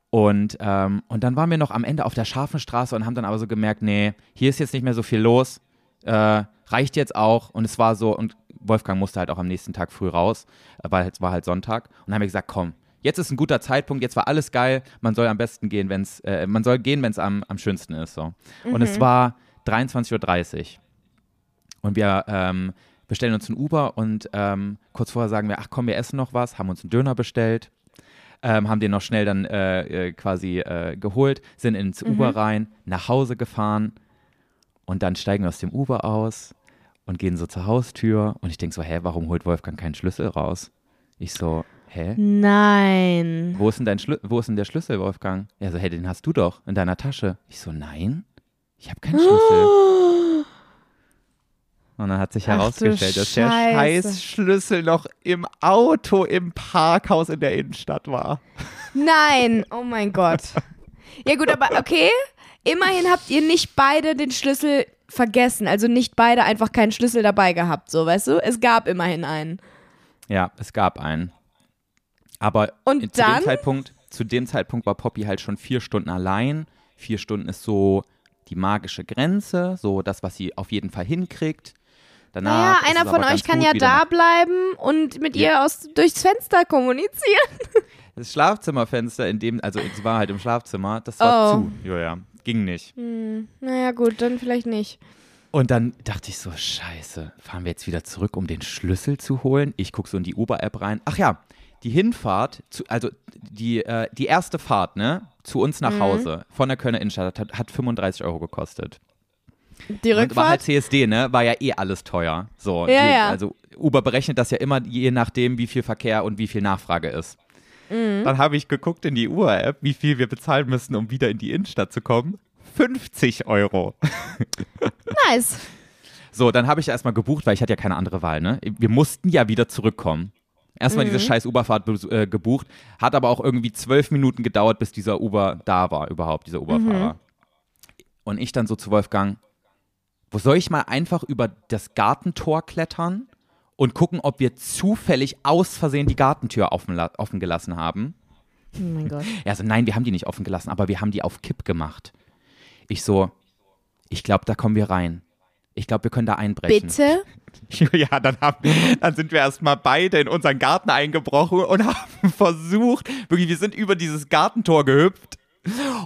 und, ähm, und dann waren wir noch am Ende auf der scharfen Straße und haben dann aber so gemerkt, nee, hier ist jetzt nicht mehr so viel los. Äh, reicht jetzt auch. Und es war so, und Wolfgang musste halt auch am nächsten Tag früh raus, äh, weil es war halt Sonntag. Und dann haben wir gesagt, komm, jetzt ist ein guter Zeitpunkt, jetzt war alles geil, man soll am besten gehen, wenn es, äh, man soll gehen, wenn es am, am schönsten ist. So. Und es war 23.30 Uhr. Und wir ähm, bestellen uns ein Uber und ähm, kurz vorher sagen wir, ach komm, wir essen noch was, haben uns einen Döner bestellt, ähm, haben den noch schnell dann äh, äh, quasi äh, geholt, sind ins Uber rein, nach Hause gefahren und dann steigen wir aus dem Uber aus und gehen so zur Haustür und ich denke so, hä, warum holt Wolfgang keinen Schlüssel raus? Ich so, hä? Nein. Wo ist denn dein Schlü wo ist denn der Schlüssel, Wolfgang? Er so, hey, den hast du doch in deiner Tasche. Ich so, nein, ich habe keinen Schlüssel. Und dann hat sich Ach herausgestellt, dass der scheiß Schlüssel noch im Auto im Parkhaus in der Innenstadt war. Nein. Oh mein Gott. Ja gut, aber okay. Immerhin habt ihr nicht beide den Schlüssel vergessen. Also nicht beide einfach keinen Schlüssel dabei gehabt, so, weißt du? Es gab immerhin einen. Ja, es gab einen. Aber Und zu dem Zeitpunkt, zu dem Zeitpunkt war Poppy halt schon vier Stunden allein. Vier Stunden ist so die magische Grenze, so das, was sie auf jeden Fall hinkriegt. Danach Naja, einer von euch kann ja da bleiben und mit Ja. ihr aus, durchs Fenster kommunizieren. Das Schlafzimmerfenster, in dem, also es war halt im Schlafzimmer, das war Oh. zu. Joja, ging nicht. Naja, gut, dann vielleicht nicht. Und dann dachte ich so, scheiße, fahren wir jetzt wieder zurück, um den Schlüssel zu holen? Ich gucke so in die Uber-App rein. Ach ja, die Hinfahrt, zu, also die, äh, die erste Fahrt, ne, zu uns Mhm. nach Hause von der Kölner Innenstadt hat, hat 35 Euro gekostet. Die Und war halt Rückfahrt? CSD, ne, war ja eh alles teuer. So, Ja, die, ja. Also Uber berechnet das ja immer je nachdem, wie viel Verkehr und wie viel Nachfrage ist. Mhm. Dann habe ich geguckt in die Uber-App, wie viel wir bezahlen müssen, um wieder in die Innenstadt zu kommen. 50 Euro. Nice. So, dann habe ich erstmal gebucht, weil ich hatte ja keine andere Wahl, ne? Wir mussten ja wieder zurückkommen. Erstmal diese scheiß Uberfahrt äh, gebucht, hat aber auch irgendwie zwölf Minuten gedauert, bis dieser Uber da war, überhaupt, dieser Uberfahrer. Und ich dann so zu Wolfgang, wo soll ich mal einfach über das Gartentor klettern und gucken, ob wir zufällig aus Versehen die Gartentür offen, offen gelassen haben? Oh mein Gott. Er so, nein, wir haben die nicht offen gelassen, aber wir haben die auf Kipp gemacht. Ich so, ich glaube, da kommen wir rein. Ich glaube, wir können da einbrechen. Bitte? Ja, dann, haben, dann sind wir erstmal beide in unseren Garten eingebrochen und haben versucht, wirklich, wir sind über dieses Gartentor gehüpft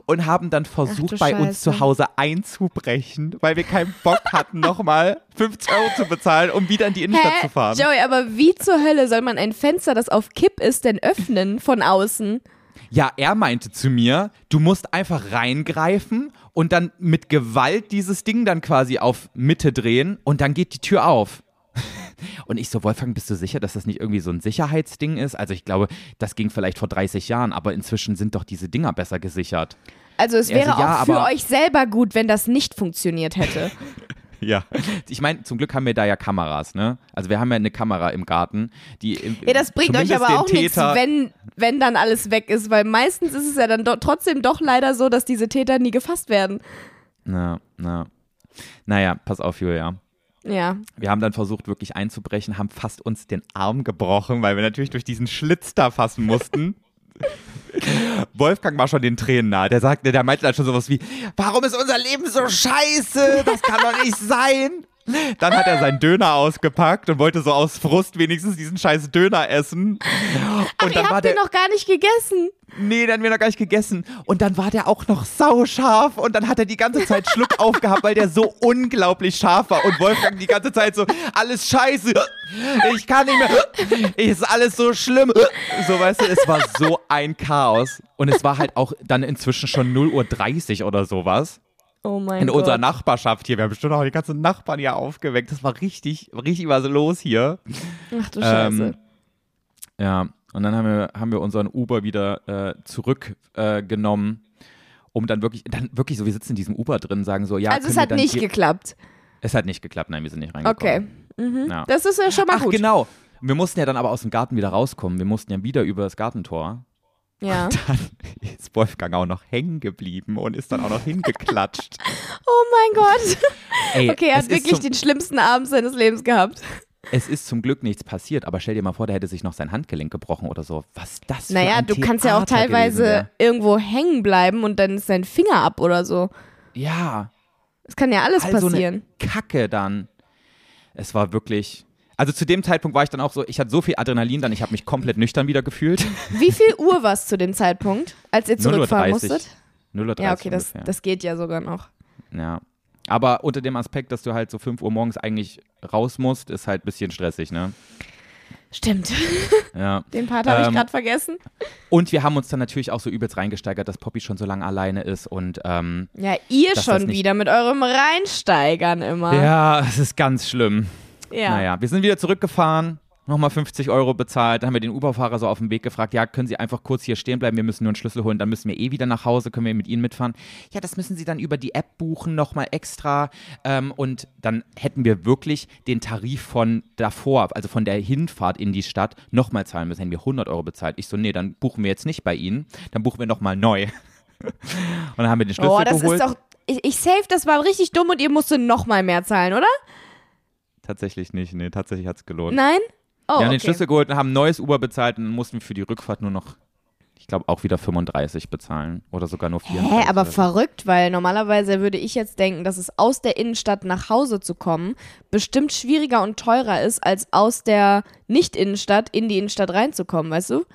und haben dann versucht, bei uns Scheiße. zu Hause einzubrechen, weil wir keinen Bock hatten, nochmal 50 Euro zu bezahlen, um wieder in die Innenstadt zu fahren. Joey, aber wie zur Hölle soll man ein Fenster, das auf Kipp ist, denn öffnen von außen? Ja, er meinte zu mir, du musst einfach reingreifen und dann mit Gewalt dieses Ding dann quasi auf Mitte drehen und dann geht die Tür auf. Und ich so, Wolfgang, bist du sicher, dass das nicht irgendwie so ein Sicherheitsding ist? Also ich glaube, das ging vielleicht vor 30 Jahren, aber inzwischen sind doch diese Dinger besser gesichert. Also es Er so, wäre ja, auch für euch selber gut, wenn das nicht funktioniert hätte. Ja. Ich meine, zum Glück haben wir da ja Kameras, ne? Also wir haben ja eine Kamera im Garten, die im- Ja, das bringt euch aber auch nichts, wenn, wenn dann alles weg ist, weil meistens ist es ja dann do trotzdem doch leider so, dass diese Täter nie gefasst werden. Na, na. Naja, pass auf, Julia. Ja. Wir haben dann versucht, wirklich einzubrechen, haben fast uns den Arm gebrochen, weil wir natürlich durch diesen Schlitz da fassen mussten. Wolfgang war schon den Tränen nahe. Der sagte, der meinte dann schon sowas wie, warum ist unser Leben so scheiße? Das kann doch nicht sein. Dann hat er seinen Döner ausgepackt und wollte so aus Frust wenigstens diesen scheiß Döner essen. Und Ihr dann war habt der, den noch gar nicht gegessen. Nee, den haben wir noch gar nicht gegessen. Und dann war der auch noch sauscharf und dann hat er die ganze Zeit Schluck aufgehabt, weil der so unglaublich scharf war. Und Wolfgang die ganze Zeit so, alles scheiße, ich kann nicht mehr, ist alles so schlimm. So, weißt du, es war so ein Chaos. Und es war halt auch dann inzwischen schon 0.30 Uhr oder sowas. Oh mein In Gott. unserer Nachbarschaft hier. Wir haben bestimmt auch die ganzen Nachbarn hier aufgeweckt. Das war richtig, richtig was los hier. Ach du Scheiße. Ähm, ja, und dann haben wir, haben wir unseren Uber wieder äh, zurückgenommen, äh, um dann wirklich, dann wirklich so, wir sitzen in diesem Uber drin, sagen so, ja, also es hat nicht geklappt. Es hat nicht geklappt, nein, wir sind nicht reingekommen. Okay. Mhm. Ja. Das ist ja schon mal Ach, gut. genau. Wir mussten ja dann aber aus dem Garten wieder rauskommen. Wir mussten ja wieder über das Gartentor. Ja. Dann ist Wolfgang auch noch hängen geblieben und ist dann auch noch hingeklatscht. Oh mein Gott. Ey, Okay, er es hat ist wirklich den schlimmsten Abend seines Lebens gehabt. Es ist zum Glück nichts passiert, aber stell dir mal vor, der hätte sich noch sein Handgelenk gebrochen oder so. Was das für Naja, du kannst ja auch gewesen teilweise irgendwo hängen bleiben und dann ist dein Finger ab oder so. Ja, Das kann ja alles also passieren. eine Kacke dann. Es war wirklich. Also zu dem Zeitpunkt war ich dann auch so, ich hatte so viel Adrenalin dann, ich habe mich komplett nüchtern wieder gefühlt. Wie viel Uhr war es zu dem Zeitpunkt, als ihr 0.30 zurückfahren Uhr. musstet? 0 Uhr Ja, okay, das, das geht ja sogar noch. Ja. Aber unter dem Aspekt, dass du halt so 5 Uhr morgens eigentlich raus musst, ist halt ein bisschen stressig, ne? Stimmt. Ja. Den Part habe ich Ähm, gerade vergessen. Und wir haben uns dann natürlich auch so übelst reingesteigert, dass Poppy schon so lange alleine ist und ähm, Ja, ihr schon wieder mit eurem Reinsteigern immer. ja, es ist ganz schlimm. Ja. Naja, wir sind wieder zurückgefahren, nochmal 50 Euro bezahlt. Dann haben wir den Uberfahrer so auf dem Weg gefragt, ja, können Sie einfach kurz hier stehen bleiben, wir müssen nur einen Schlüssel holen, dann müssen wir eh wieder nach Hause, können wir mit Ihnen mitfahren. Ja, das müssen Sie dann über die App buchen, nochmal extra. Ähm, und dann hätten wir wirklich den Tarif von davor, also von der Hinfahrt in die Stadt, nochmal zahlen müssen. Hätten wir 100 Euro bezahlt. Ich so, nee, dann buchen wir jetzt nicht bei Ihnen, dann buchen wir nochmal neu. und dann haben wir den Schlüssel Oh, das geholt. ist doch. Ich, ich safe, das war richtig dumm und ihr musstet noch mal mehr zahlen, oder? Tatsächlich nicht, nee, tatsächlich hat es gelohnt. Nein? Oh, Wir haben okay. den Schlüssel geholt und haben ein neues Uber bezahlt und mussten für die Rückfahrt nur noch, ich glaube, auch wieder 35 bezahlen oder sogar nur 34. Hä, aber verrückt, weil normalerweise würde ich jetzt denken, dass es aus der Innenstadt nach Hause zu kommen bestimmt schwieriger und teurer ist, als aus der Nicht-Innenstadt in die Innenstadt reinzukommen, weißt du?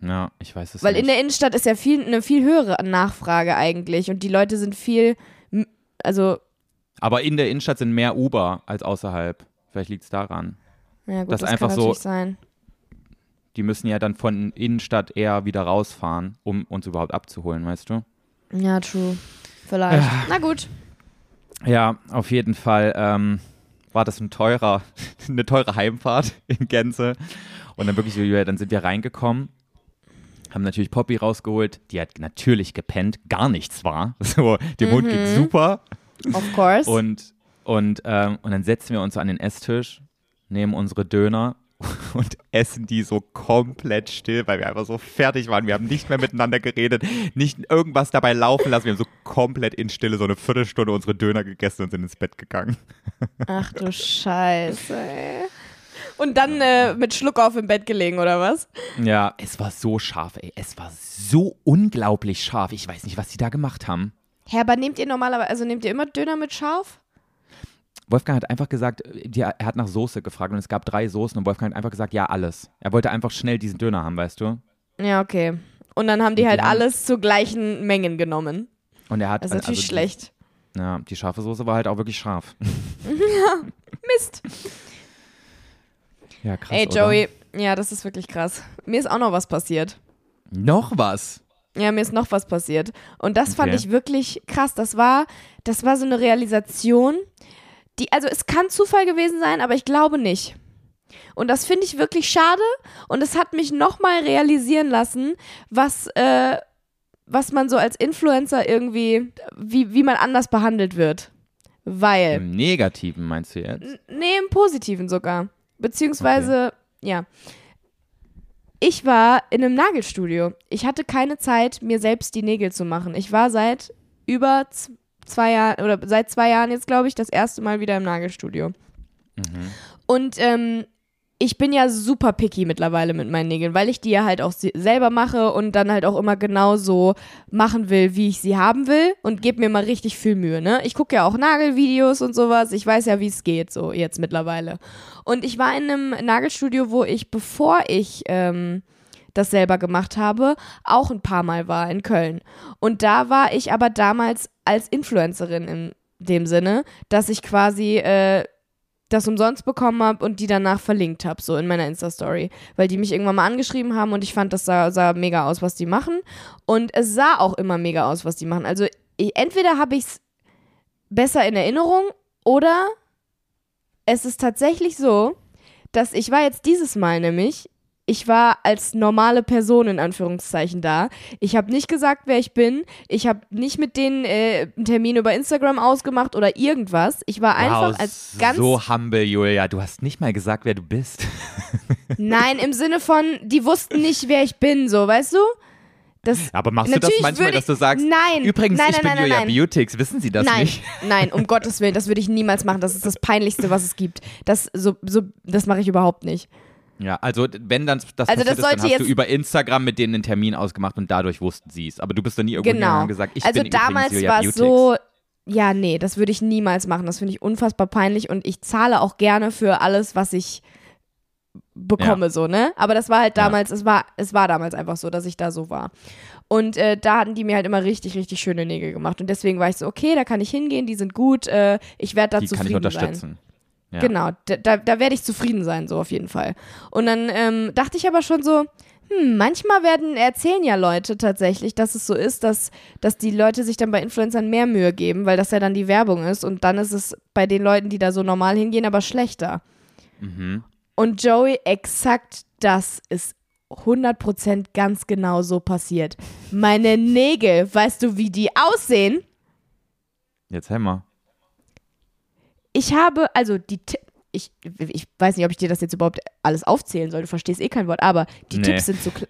Ja, ich weiß es Weil nicht. in der Innenstadt ist ja viel, eine viel höhere Nachfrage eigentlich und die Leute sind viel, also, aber in der Innenstadt sind mehr Uber als außerhalb. Vielleicht liegt es daran. ja gut, Das das, einfach so- sein. Die müssen ja dann von Innenstadt eher wieder rausfahren, um uns überhaupt abzuholen, weißt du? Ja, true. Vielleicht. Na gut. Ja, auf jeden Fall ähm, war das ein teurer, eine teure Heimfahrt in Gänze. Und dann wirklich, ja, dann sind wir reingekommen, haben natürlich Poppy rausgeholt, die hat natürlich gepennt, gar nichts war. So, dem Hund ging super. Of course. Und, und, ähm, und dann setzen wir uns an den Esstisch, nehmen unsere Döner und essen die so komplett still, weil wir einfach so fertig waren. Wir haben nicht mehr miteinander geredet, nicht irgendwas dabei laufen lassen. Wir haben so komplett in Stille so eine Viertelstunde unsere Döner gegessen und sind ins Bett gegangen. Ach du Scheiße, ey. Und dann äh, mit Schluck auf im Bett gelegen, oder was? Ja, es war so scharf, ey. Es war so unglaublich scharf. Ich weiß nicht, was die da gemacht haben. Herr, aber nehmt ihr normalerweise, also nehmt ihr immer Döner mit scharf? Wolfgang hat einfach gesagt, die, er hat nach Soße gefragt und es gab drei Soßen und Wolfgang hat einfach gesagt, ja, alles. Er wollte einfach schnell diesen Döner haben, weißt du? Ja, okay. Und dann haben die Und die halt haben- alles zu gleichen Mengen genommen. Und er hat. Das ist natürlich also die- schlecht. Ja, die scharfe Soße war halt auch wirklich scharf. Mist. Ja, krass. Ey, oder? Joey, ja, das ist wirklich krass. Mir ist auch noch was passiert. Noch was? Ja, mir ist noch was passiert. Und das fand Okay. ich wirklich krass. Das war, das war so eine Realisation, die, also es kann Zufall gewesen sein, aber ich glaube nicht. Und das finde ich wirklich schade. Und es hat mich nochmal realisieren lassen, was, äh, was man so als Influencer irgendwie, wie, wie man anders behandelt wird. Weil. Im Negativen meinst du jetzt? Nee, im Positiven sogar. Beziehungsweise, ja. Ich war in einem Nagelstudio. Ich hatte keine Zeit, mir selbst die Nägel zu machen. Ich war seit über zwei Jahren, oder seit zwei Jahren jetzt, glaube ich, das erste Mal wieder im Nagelstudio. Und ähm, ich bin ja super picky mittlerweile mit meinen Nägeln, weil ich die ja halt auch se- selber mache und dann halt auch immer genau so machen will, wie ich sie haben will und gebe mir mal richtig viel Mühe, ne? Ich gucke ja auch Nagelvideos und sowas, ich weiß ja, wie es geht, so jetzt mittlerweile. Und ich war in einem Nagelstudio, wo ich, bevor ich ähm, das selber gemacht habe, auch ein paar Mal war in Köln. Und da war ich aber damals als Influencerin in dem Sinne, dass ich quasi äh, das umsonst bekommen habe und die danach verlinkt habe, so in meiner Insta-Story. Weil die mich irgendwann mal angeschrieben haben und ich fand, das sah, sah mega aus, was die machen. Und es sah auch immer mega aus, was die machen. Also ich, entweder habe ich es besser in Erinnerung oder es ist tatsächlich so, dass ich war jetzt dieses Mal nämlich, ich war als normale Person in Anführungszeichen da. Ich habe nicht gesagt, wer ich bin. Ich habe nicht mit denen äh, einen Termin über Instagram ausgemacht oder irgendwas. Ich war einfach wow, als ganz so humble, Julia. Du hast nicht mal gesagt, wer du bist. Nein, im Sinne von, die wussten nicht, wer ich bin, so, weißt du? Das, Aber machst du das manchmal, würde dass du sagst, Nein, übrigens, nein, ich nein, bin nein, Julia nein. Beautix, wissen Sie das nein, nicht? nein, um Gottes Willen, das würde ich niemals machen. Das ist das Peinlichste, was es gibt. Das, so, so, das mache ich überhaupt nicht. Ja, also wenn dann das Also das ist, dann hast du über Instagram mit denen einen Termin ausgemacht und dadurch wussten sie es. Aber du bist dann nie irgendwo Genau. und gesagt, ich also bin damals war es so, ja, nee, das würde ich niemals machen. Das finde ich unfassbar peinlich und ich zahle auch gerne für alles, was ich bekomme, so, ne? Aber das war halt Ja. damals, es war, es war damals einfach so, dass ich da so war. Und äh, da hatten die mir halt immer richtig, richtig schöne Nägel gemacht. Und deswegen war ich so, okay, da kann ich hingehen, die sind gut, äh, ich werde da Die kann ich zufrieden sein. Ja. Genau, da, da, da werde ich zufrieden sein, so auf jeden Fall. Und dann ähm, dachte ich aber schon so, hm, manchmal werden, erzählen ja Leute tatsächlich, dass es so ist, dass, dass die Leute sich dann bei Influencern mehr Mühe geben, weil das ja dann die Werbung ist und dann ist es bei den Leuten, die da so normal hingehen, aber schlechter. Mhm. Und Joey, exakt das ist 100% ganz genau so passiert. Meine Nägel, weißt du, wie die aussehen? Jetzt mal. Ich habe, also die ich, ich weiß nicht, ob ich dir das jetzt überhaupt alles aufzählen soll, du verstehst eh kein Wort, aber die Nee. Tipps sind zu kl-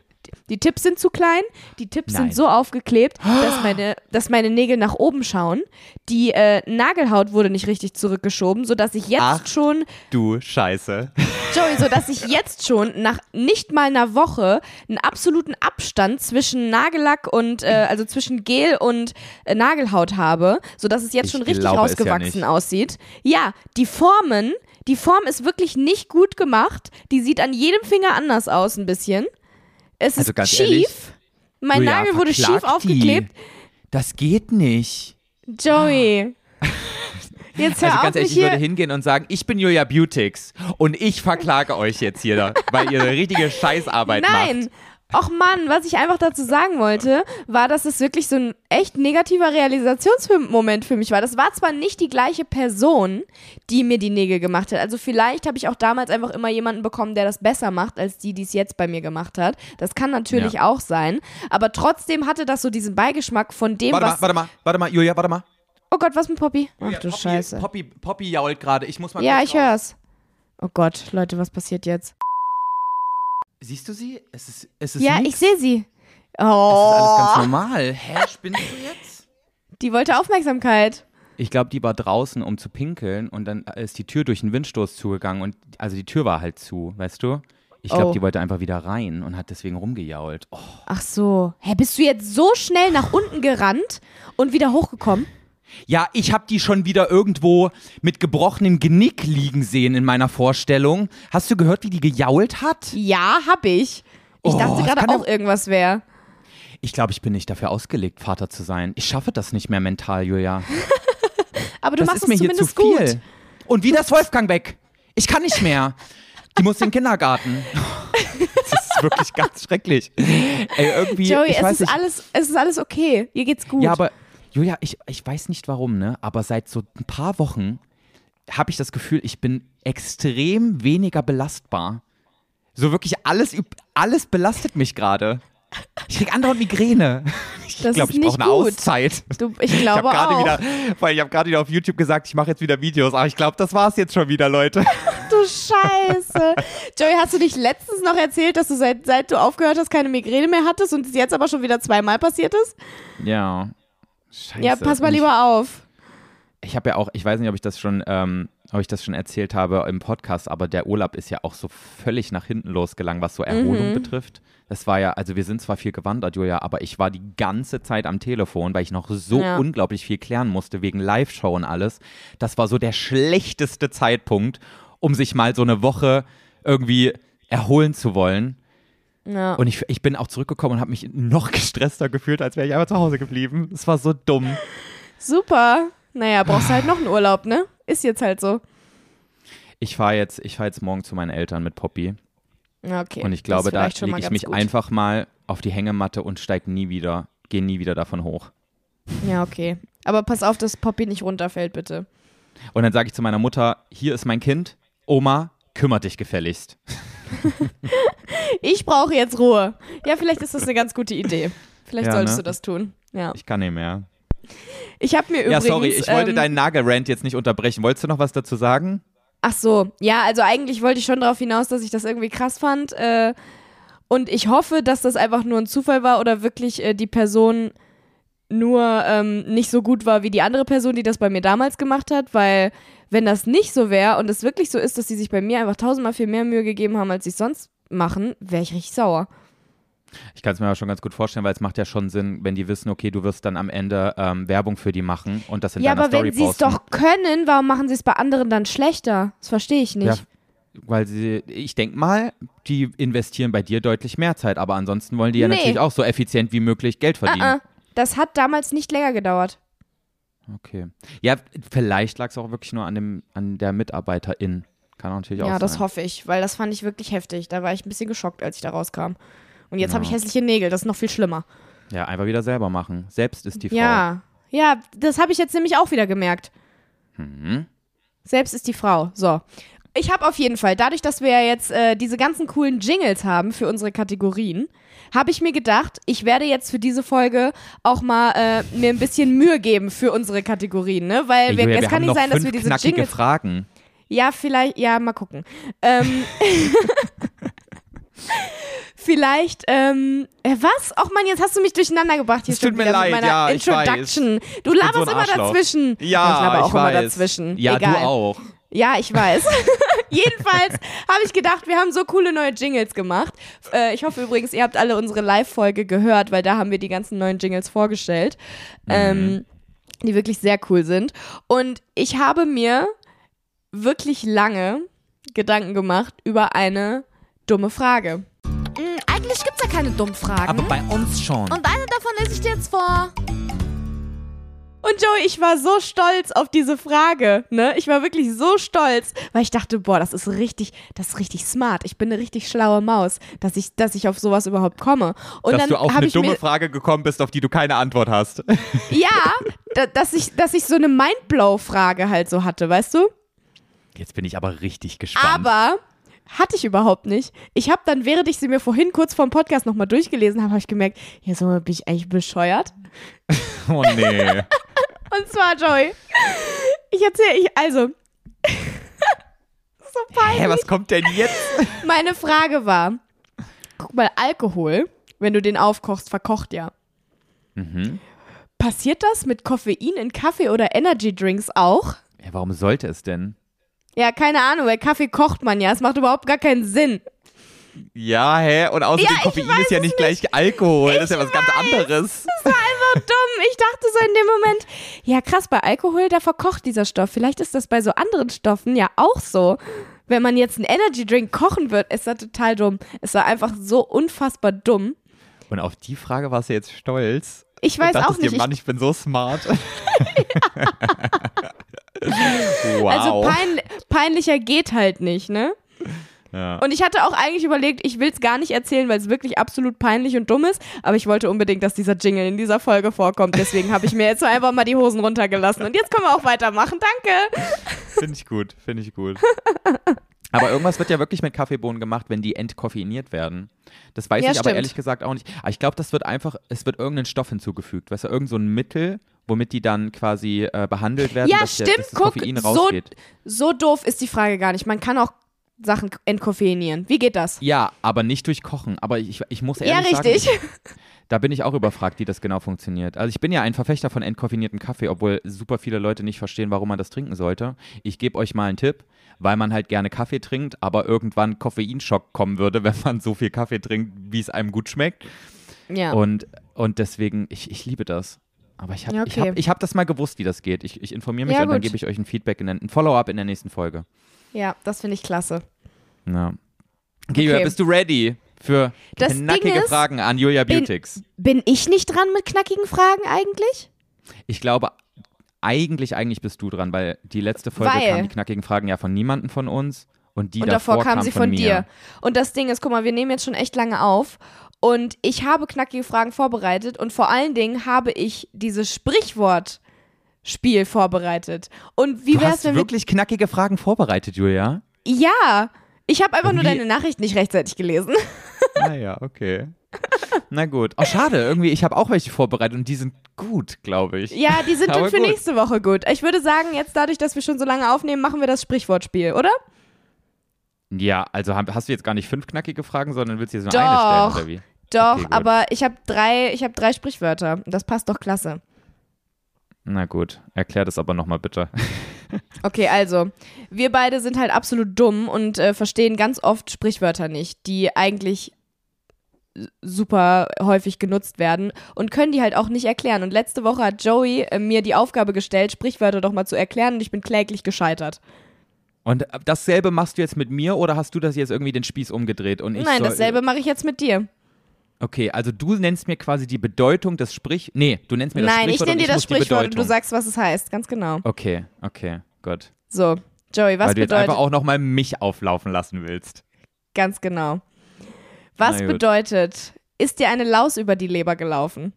die Tipps sind zu klein, die Tipps Nein. sind so aufgeklebt, dass meine, dass meine Nägel nach oben schauen. Die äh, Nagelhaut wurde nicht richtig zurückgeschoben, sodass ich jetzt Ach. schon, Du Scheiße. Joey, sodass ich jetzt schon nach nicht mal einer Woche einen absoluten Abstand zwischen Nagellack und, äh, also zwischen Gel und äh, Nagelhaut habe, sodass es jetzt Ich schon richtig glaube ja rausgewachsen nicht. aussieht. Ja, die Formen, die Form ist wirklich nicht gut gemacht. Die sieht an jedem Finger anders aus, ein bisschen. Es Also ist ganz schief. ehrlich, mein Julia, Nagel wurde schief aufgeklebt. Die. Das geht nicht. Joey. Jetzt hör Also ganz ehrlich, ich würde hingehen und sagen, ich bin Julia Beautix und ich verklage euch jetzt hier, weil ihr eine richtige Scheißarbeit Nein. macht. Och Mann, was ich einfach dazu sagen wollte, war, dass es wirklich so ein echt negativer Realisationsmoment für mich war. Das war zwar nicht die gleiche Person, die mir die Nägel gemacht hat. Also vielleicht habe ich auch damals einfach immer jemanden bekommen, der das besser macht, als die, die es jetzt bei mir gemacht hat. Das kann natürlich auch sein. Aber trotzdem hatte das so diesen Beigeschmack von dem, Warte was. mal, warte mal, warte mal, Julia, warte mal. Oh Gott, was mit Poppy? Ach du Poppy, Scheiße. Poppy, Poppy jault gerade. Ich muss mal Ja, ich hör's. Oh Gott, Leute, was passiert jetzt? Siehst du sie? Es ist, es ist Ja, nix. ich sehe sie. Es ist alles ganz Oh, normal. Hä, spinnst du jetzt? die wollte Aufmerksamkeit. Ich glaube, die war draußen, um zu pinkeln und dann ist die Tür durch den Windstoß zugegangen und also die Tür war halt zu, weißt du? Ich glaube, Oh. die wollte einfach wieder rein und hat deswegen rumgejault. Oh. Ach so. Hä, bist du jetzt so schnell nach unten gerannt und wieder hochgekommen? Ja, ich habe die schon wieder irgendwo mit gebrochenem Genick liegen sehen in meiner Vorstellung. Hast du gehört, wie die gejault hat? Ja, hab ich. Ich Oh, dachte das gerade auch irgendwas wäre. Ich glaube, ich bin nicht dafür ausgelegt, Vater zu sein. Ich schaffe das nicht mehr mental, Julia. Aber du das machst ist mir es hier zu zumindest viel. gut. Und wieder ist Wolfgang weg. Ich kann nicht mehr. Die muss in den Kindergarten. Das ist wirklich ganz schrecklich. Ey, irgendwie, Joey, es weiß ist, alles, es ist alles okay. Ihr geht's gut. Ja, aber Julia, ich, ich weiß nicht warum, ne? Aber seit so ein paar Wochen habe ich das Gefühl, ich bin extrem weniger belastbar. So wirklich alles, alles belastet mich gerade. Ich krieg andauernd Migräne. Ich Das glaube, ich brauche eine gut. Auszeit. du, ich Ich glaube gerade auch. wieder, weil ich habe gerade wieder auf YouTube gesagt, ich mache jetzt wieder Videos, aber ich glaube, das war's jetzt schon wieder, Leute. Du Scheiße. Joey, hast du dich letztens noch erzählt, dass du seit, seit du aufgehört hast, keine Migräne mehr hattest und es jetzt aber schon wieder zweimal passiert ist? Ja. Scheiße. Ja, pass mal ich- lieber auf. Ich habe ja auch, ich weiß nicht, ob ich das schon, ähm, ob ich das schon erzählt habe im Podcast, aber der Urlaub ist ja auch so völlig nach hinten losgegangen, was so Erholung Mhm. betrifft. Das war ja, also wir sind zwar viel gewandert, Julia, aber ich war die ganze Zeit am Telefon, weil ich noch so Ja. unglaublich viel klären musste wegen Live-Show und alles. Das war so der schlechteste Zeitpunkt, um sich mal so eine Woche irgendwie erholen zu wollen. Ja. Und ich, ich bin auch zurückgekommen und habe mich noch gestresster gefühlt, als wäre ich einfach zu Hause geblieben. Es war so dumm. Super. Naja, brauchst du halt noch einen Urlaub, ne? Ist jetzt halt so. Ich fahre jetzt, ich fahr jetzt morgen zu meinen Eltern mit Poppy. Okay. Und ich glaube, da lege ich mich gut. einfach mal auf die Hängematte und steige nie wieder, gehe nie wieder davon hoch. Ja, okay. Aber pass auf, dass Poppy nicht runterfällt, bitte. Und dann sage ich zu meiner Mutter, hier ist mein Kind, Oma, kümmert dich gefälligst. Ich brauche jetzt Ruhe. Ja, vielleicht ist das eine ganz gute Idee. Vielleicht Ja, solltest ne? du das tun. Ja. Ich kann nicht mehr. Ich habe mir ja, übrigens. sorry, ich wollte ähm, deinen Nagelrant jetzt nicht unterbrechen. Wolltest du noch was dazu sagen? Ach so, ja, also eigentlich wollte ich schon darauf hinaus, dass ich das irgendwie krass fand. Äh, und ich hoffe, dass das einfach nur ein Zufall war oder wirklich äh, die Person nur ähm, nicht so gut war wie die andere Person, die das bei mir damals gemacht hat, weil wenn das nicht so wäre und es wirklich so ist, dass sie sich bei mir einfach tausendmal viel mehr Mühe gegeben haben, als sie es sonst machen, wäre ich richtig sauer. Ich kann es mir aber schon ganz gut vorstellen, weil es macht ja schon Sinn, wenn die wissen, okay, du wirst dann am Ende ähm, Werbung für die machen und das in ja, deiner aber Story wenn sie es posten. doch können, warum machen sie es bei anderen dann schlechter? Das verstehe ich nicht. Ja, weil sie, ich denke mal, die investieren bei dir deutlich mehr Zeit, aber ansonsten wollen die ja Nee. natürlich auch so effizient wie möglich Geld verdienen. Ah, ah. Das hat damals nicht länger gedauert. Okay. Ja, vielleicht lag es auch wirklich nur an, dem, an der Mitarbeiterin. Kann natürlich auch Ja, sein. das hoffe ich, weil das fand ich wirklich heftig. Da war ich ein bisschen geschockt, als ich da rauskam. Und jetzt Ja. habe ich hässliche Nägel, das ist noch viel schlimmer. Ja, einfach wieder selber machen. Selbst ist die Frau. Ja, ja, das habe ich jetzt nämlich auch wieder gemerkt. Mhm. Selbst ist die Frau. So. Ich habe auf jeden Fall, dadurch, dass wir ja jetzt äh, diese ganzen coolen Jingles haben für unsere Kategorien, habe ich mir gedacht, ich werde jetzt für diese Folge auch mal äh, mir ein bisschen Mühe geben für unsere Kategorien, ne? Weil wir, Julia, es wir kann nicht sein, dass wir diese knackige Jingles. Fragen. Ja, vielleicht, ja, mal gucken. Ähm, vielleicht, ähm, äh, was? Och man, jetzt hast du mich durcheinander gebracht hier Es tut mir leid, mit meiner ja, ich Introduction. Du laberst so immer dazwischen. Ja, ich laber auch ich immer weiß. dazwischen. Ja, Egal. du auch. Ja, ich weiß. Jedenfalls habe ich gedacht, wir haben so coole neue Jingles gemacht. Äh, ich hoffe übrigens, ihr habt alle unsere Live-Folge gehört, weil da haben wir die ganzen neuen Jingles vorgestellt, ähm, die wirklich sehr cool sind. Und ich habe mir wirklich lange Gedanken gemacht über eine dumme Frage. Hm, eigentlich gibt's ja keine dummen Fragen. bei uns schon. Und eine davon lese ich dir jetzt vor. Und Joey, ich war so stolz auf diese Frage, ne? Ich war wirklich so stolz, weil ich dachte, boah, das ist richtig, das ist richtig smart. Ich bin eine richtig schlaue Maus, dass ich, dass ich auf sowas überhaupt komme. Und Dass dann du auf eine dumme Frage gekommen bist, auf die du keine Antwort hast. ja, da, dass ich, dass ich so eine Mindblow-Frage halt so hatte, weißt du? Jetzt bin ich aber richtig gespannt. Aber hatte ich überhaupt nicht. Ich habe dann, während ich sie mir vorhin kurz vor dem Podcast nochmal durchgelesen habe, habe ich gemerkt, ja, so bin ich eigentlich bescheuert. oh nee. Und zwar, Joey, ich erzähle, ich, also, so peinlich. Hä, was kommt denn jetzt? Meine Frage war, guck mal, Alkohol, wenn du den aufkochst, verkocht ja. Mhm. Passiert das mit Koffein in Kaffee oder Energy Drinks auch? Ja, warum sollte es denn? Ja, keine Ahnung, weil Kaffee kocht man ja. Es macht überhaupt gar keinen Sinn. Ja, hä? Und außerdem Ja, ich Koffein weiß ist ja es nicht gleich Alkohol. das ist ja was ganz anderes. Das war dumm. Ich dachte so in dem Moment, ja krass, bei Alkohol, da verkocht dieser Stoff. Vielleicht ist das bei so anderen Stoffen ja auch so. Wenn man jetzt einen Energy Drink kochen wird, ist das total dumm. Es war einfach so unfassbar dumm. Und auf die Frage warst du jetzt stolz. Ich weiß auch nicht. Dir, Ich, Mann, ich bin so smart. wow. also pein, peinlicher geht halt nicht, ne? Ja. Und ich hatte auch eigentlich überlegt, ich will es gar nicht erzählen, weil es wirklich absolut peinlich und dumm ist. Aber ich wollte unbedingt, dass dieser Jingle in dieser Folge vorkommt. Deswegen habe ich mir jetzt so einfach mal die Hosen runtergelassen. Und jetzt können wir auch weitermachen. Danke. Finde ich gut, finde ich gut. Aber irgendwas wird ja wirklich mit Kaffeebohnen gemacht, wenn die entkoffeiniert werden. Das weiß Ja, ich aber stimmt. ehrlich gesagt auch nicht. Aber ich glaube, das wird einfach, es wird irgendein Stoff hinzugefügt. Weißt du, irgend so ein Mittel, womit die dann quasi äh, behandelt werden, Ja, dass, der, stimmt. dass das Guck, Koffein so, rausgeht. so doof ist die Frage gar nicht. Man kann auch Sachen entkoffeinieren. Wie geht das? Ja, aber nicht durch Kochen. Aber ich, ich muss Ja, ehrlich richtig. sagen, da bin ich auch überfragt, wie das genau funktioniert. Also ich bin ja ein Verfechter von entkoffiniertem Kaffee, obwohl super viele Leute nicht verstehen, warum man das trinken sollte. Ich gebe euch mal einen Tipp, weil man halt gerne Kaffee trinkt, aber irgendwann Koffeinschock kommen würde, wenn man so viel Kaffee trinkt, wie es einem gut schmeckt. Ja. Und, und deswegen, ich, ich liebe das. Aber ich habe Ja, ich okay. hab, ich hab das mal gewusst, wie das geht. Ich, ich informiere mich Ja, und dann gut. gebe ich euch ein Feedback, in der, ein Follow-up in der nächsten Folge. Ja, das finde ich klasse. Ja. Okay, Okay. bist du ready für Das knackige ist, Fragen an Julia bin- Beautix? Bin ich nicht dran mit knackigen Fragen eigentlich? Ich glaube, eigentlich, eigentlich bist du dran, weil die letzte Folge Weil- kamen die knackigen Fragen ja von niemandem von uns und die und davor davor kamen sie von, mir. dir. Und das Ding ist, guck mal, wir nehmen jetzt schon echt lange auf. Und ich habe knackige Fragen vorbereitet und vor allen Dingen habe ich dieses Sprichwortspiel vorbereitet. Und wie Du wär's, hast wenn wir. wirklich knackige Fragen vorbereitet, Julia? Ja! Ich habe einfach nur deine Nachricht nicht rechtzeitig gelesen. Ah ja, okay. Na gut. Oh, schade, irgendwie, ich habe auch welche vorbereitet und die sind gut, glaube ich. Ja, die sind Aber für gut. nächste Woche gut. Ich würde sagen, jetzt dadurch, dass wir schon so lange aufnehmen, machen wir das Sprichwortspiel, oder? Ja, also hab- hast du jetzt gar nicht fünf knackige Fragen, sondern willst du jetzt nur Doch. eine stellen, oder wie? Doch, Okay, aber ich habe drei, ich habe drei Sprichwörter. Das passt doch klasse. Na gut, erklär das aber nochmal bitte. Okay, also, wir beide sind halt absolut dumm und äh, verstehen ganz oft Sprichwörter nicht, die eigentlich super häufig genutzt werden und können die halt auch nicht erklären. Und letzte Woche hat Joey äh, mir die Aufgabe gestellt, Sprichwörter doch mal zu erklären und ich bin kläglich gescheitert. Und äh, dasselbe machst du jetzt mit mir oder hast du das jetzt irgendwie den Spieß umgedreht? Und ich Nein, dasselbe mache ich jetzt mit dir. Okay, also du nennst mir quasi die Bedeutung des Sprich... Nee, du nennst mir das Nein, ich Sprichwort nenne und dir das Sprichwort und du sagst, was es heißt. Ganz genau. Okay, okay, gut. So, Joey, was Weil du jetzt bedeutet einfach auch nochmal mich auflaufen lassen willst. Ganz genau. Was bedeutet, ist dir eine Laus über die Leber gelaufen?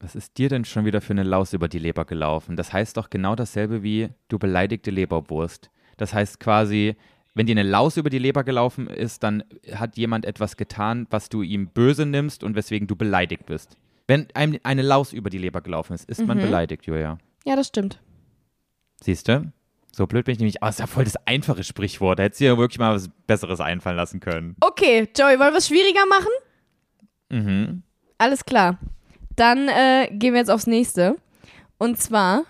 Was ist dir denn schon wieder für eine Laus über die Leber gelaufen? Das heißt doch genau dasselbe wie du beleidigte Leberwurst. Das heißt quasi, wenn dir eine Laus über die Leber gelaufen ist, dann hat jemand etwas getan, was du ihm böse nimmst und weswegen du beleidigt bist. Wenn einem eine Laus über die Leber gelaufen ist, ist man Mhm. beleidigt, Julia. Ja, das stimmt. Siehst du? So blöd bin ich nämlich. Oh, ist ja voll das einfache Sprichwort. Da hättest du dir wirklich mal was Besseres einfallen lassen können. Okay, Joey, wollen wir es schwieriger machen? Mhm. Alles klar. Dann äh, gehen wir jetzt aufs nächste. Und zwar,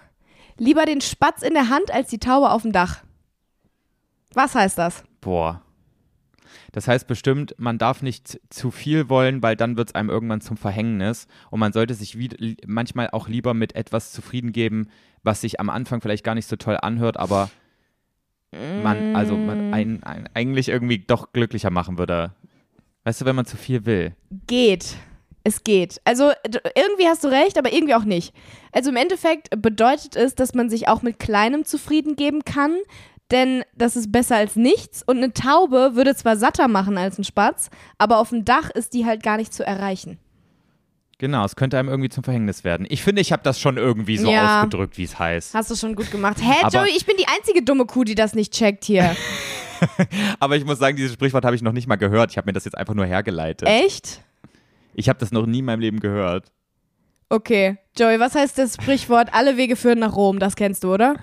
lieber den Spatz in der Hand als die Taube auf dem Dach. Was heißt das? Boah. Das heißt bestimmt, man darf nicht zu viel wollen, weil dann wird es einem irgendwann zum Verhängnis. Und man sollte sich wie, manchmal auch lieber mit etwas zufrieden geben, was sich am Anfang vielleicht gar nicht so toll anhört, aber man, also man ein, ein, eigentlich irgendwie doch glücklicher machen würde. Weißt du, wenn man zu viel will. Geht. Es geht. Also irgendwie hast du recht, aber irgendwie auch nicht. Also im Endeffekt bedeutet es, dass man sich auch mit Kleinem zufrieden geben kann, denn das ist besser als nichts. Und eine Taube würde zwar satter machen als ein Spatz, aber auf dem Dach ist die halt gar nicht zu erreichen. Genau, es könnte einem irgendwie zum Verhängnis werden. Ich finde, ich habe das schon irgendwie so Ja. ausgedrückt, wie es heißt. Hast du schon gut gemacht. Hä, Aber- Joey, ich bin die einzige dumme Kuh, die das nicht checkt hier. Aber ich muss sagen, dieses Sprichwort habe ich noch nicht mal gehört. Ich habe mir das jetzt einfach nur hergeleitet. Echt? Ich habe das noch nie in meinem Leben gehört. Okay. Joey, was heißt das Sprichwort, alle Wege führen nach Rom? Das kennst du, oder?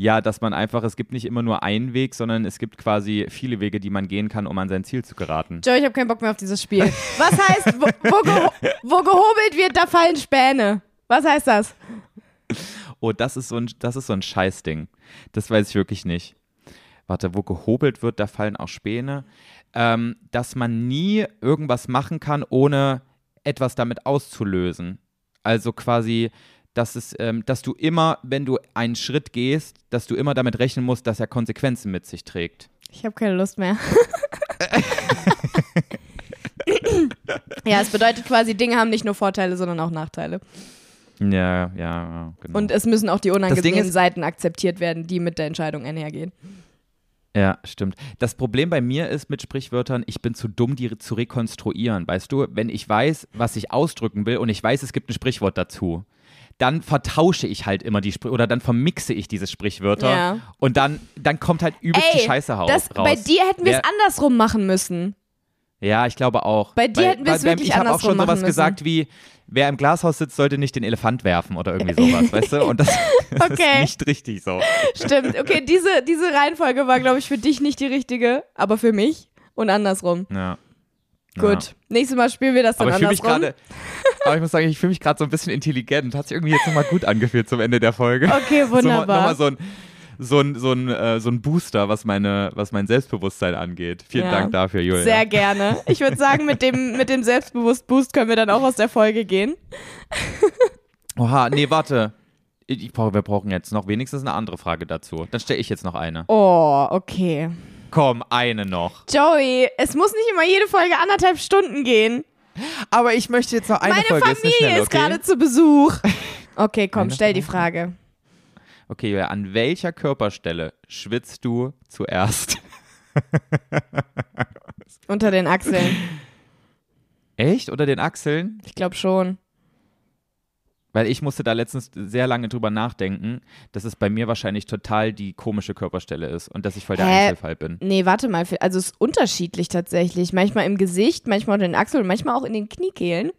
Ja, dass man einfach, es gibt nicht immer nur einen Weg, sondern es gibt quasi viele Wege, die man gehen kann, um an sein Ziel zu geraten. Joe, ich habe keinen Bock mehr auf dieses Spiel. Was heißt, wo, wo, geho wo gehobelt wird, da fallen Späne? Was heißt das? Oh, das ist so ein, das ist so ein Scheißding. Das weiß ich wirklich nicht. Warte, wo gehobelt wird, da fallen auch Späne. Ähm, dass man nie irgendwas machen kann, ohne etwas damit auszulösen. Also quasi, dass es, ähm, dass du immer, wenn du einen Schritt gehst, dass du immer damit rechnen musst, dass er Konsequenzen mit sich trägt. Ich habe keine Lust mehr. ja, es bedeutet quasi, Dinge haben nicht nur Vorteile, sondern auch Nachteile. Ja, ja, ja, genau. Und es müssen auch die unangenehmen Seiten akzeptiert werden, die mit der Entscheidung einhergehen. Ja, stimmt. Das Problem bei mir ist mit Sprichwörtern, ich bin zu dumm, die zu rekonstruieren. Weißt du, wenn ich weiß, was ich ausdrücken will und ich weiß, es gibt ein Sprichwort dazu, dann vertausche ich halt immer die Sprich oder dann vermixe ich diese Sprichwörter Ja. und dann, dann kommt halt übelst die Scheiße das, raus. bei dir hätten wir es andersrum machen müssen. Ja, ich glaube auch. Bei dir hätten wir es wirklich Ich habe auch schon sowas müssen. gesagt wie, wer im Glashaus sitzt, sollte nicht den Elefant werfen oder irgendwie sowas, weißt du? Und das, das Okay. ist nicht richtig so. Stimmt. Okay, diese, diese Reihenfolge war, glaube ich, für dich nicht die richtige, aber für mich und andersrum. Ja. Gut. Ja. Nächstes Mal spielen wir das dann Aber ich andersrum. gerade, aber ich muss sagen, ich fühle mich gerade so ein bisschen intelligent. Hat sich irgendwie jetzt nochmal gut angefühlt zum Ende der Folge. Okay, So, Nochmal wunderbar. so ein, so ein, so ein, äh, so ein Booster, was meine, was mein Selbstbewusstsein angeht. Vielen Ja. Dank dafür, Julia. Sehr gerne. Ich würde sagen, mit dem, mit dem Selbstbewusst-Boost können wir dann auch aus der Folge gehen. Oha, nee, warte. Ich, ich wir brauchen jetzt noch wenigstens eine andere Frage dazu. Dann stelle ich jetzt noch eine. Oh, okay. Komm, eine noch. Joey, es muss nicht immer jede Folge anderthalb Stunden gehen. Aber ich möchte jetzt noch eine Meine Folge. ist nicht Familie schnell, ist okay? gerade zu Besuch. Okay, komm, Eine stell die Frage. Okay, Julia, an welcher Körperstelle schwitzt du zuerst? Unter den Achseln. Echt? Oder den Achseln? Ich glaube schon. Weil ich musste da letztens sehr lange drüber nachdenken, dass es bei mir wahrscheinlich total die komische Körperstelle ist und dass ich voll der Hä? Einzelfall bin. Nee, warte mal. Also es ist unterschiedlich tatsächlich. Manchmal im Gesicht, manchmal unter den Achseln manchmal auch in den Kniekehlen.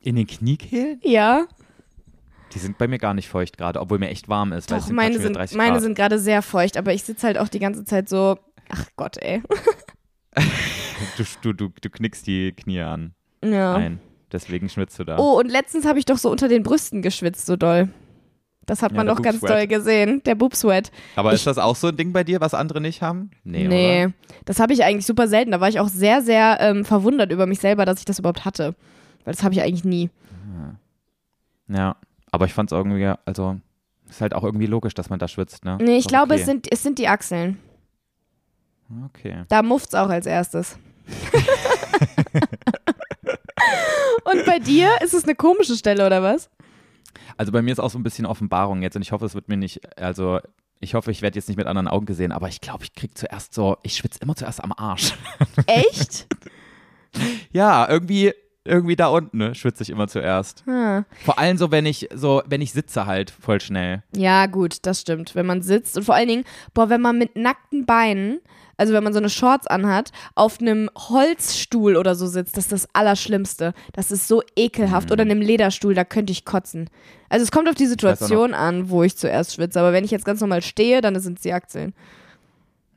In den Kniekehlen? Ja. Die sind bei mir gar nicht feucht gerade, obwohl mir echt warm ist. Doch, sind meine sind, wieder 30 meine sind gerade sehr feucht, aber ich sitze halt auch die ganze Zeit so. Ach Gott, ey. Du, du, du, du knickst die Knie an. Ja. Ein. Deswegen schwitzt du da. Oh, und letztens habe ich doch so unter den Brüsten geschwitzt, so doll. Das hat Ja, man doch ganz doll gesehen. Der Boobsweat. Aber ich- ist das auch so ein Ding bei dir, was andere nicht haben? Nee, Nee, oder? das habe ich eigentlich super selten. Da war ich auch sehr, sehr ähm, verwundert über mich selber, dass ich das überhaupt hatte. Weil das habe ich eigentlich nie. Ja, aber ich fand es irgendwie, also, ist halt auch irgendwie logisch, dass man da schwitzt, ne? Nee, ich Ist glaube, okay. es, sind, es sind die Achseln. Okay. Da mufft's auch als erstes. Und bei dir ist es eine komische Stelle oder was? Also bei mir ist auch so ein bisschen Offenbarung jetzt und ich hoffe, es wird mir nicht, also ich hoffe, ich werde jetzt nicht mit anderen Augen gesehen, aber ich glaube, ich krieg zuerst so, ich schwitze immer zuerst am Arsch. Echt? ja, irgendwie, irgendwie da unten, ne, schwitze ich immer zuerst. Hm. Vor allem so, wenn ich so, wenn ich sitze halt voll schnell. Ja, gut, das stimmt. Wenn man sitzt und vor allen Dingen, boah, wenn man mit nackten Beinen, also wenn man so eine Shorts anhat, auf einem Holzstuhl oder so sitzt, das ist das Allerschlimmste. Das ist so ekelhaft. Oder in einem Lederstuhl, da könnte ich kotzen. Also es kommt auf die Situation an, wo ich zuerst schwitze. Aber wenn ich jetzt ganz normal stehe, dann sind es die Achseln.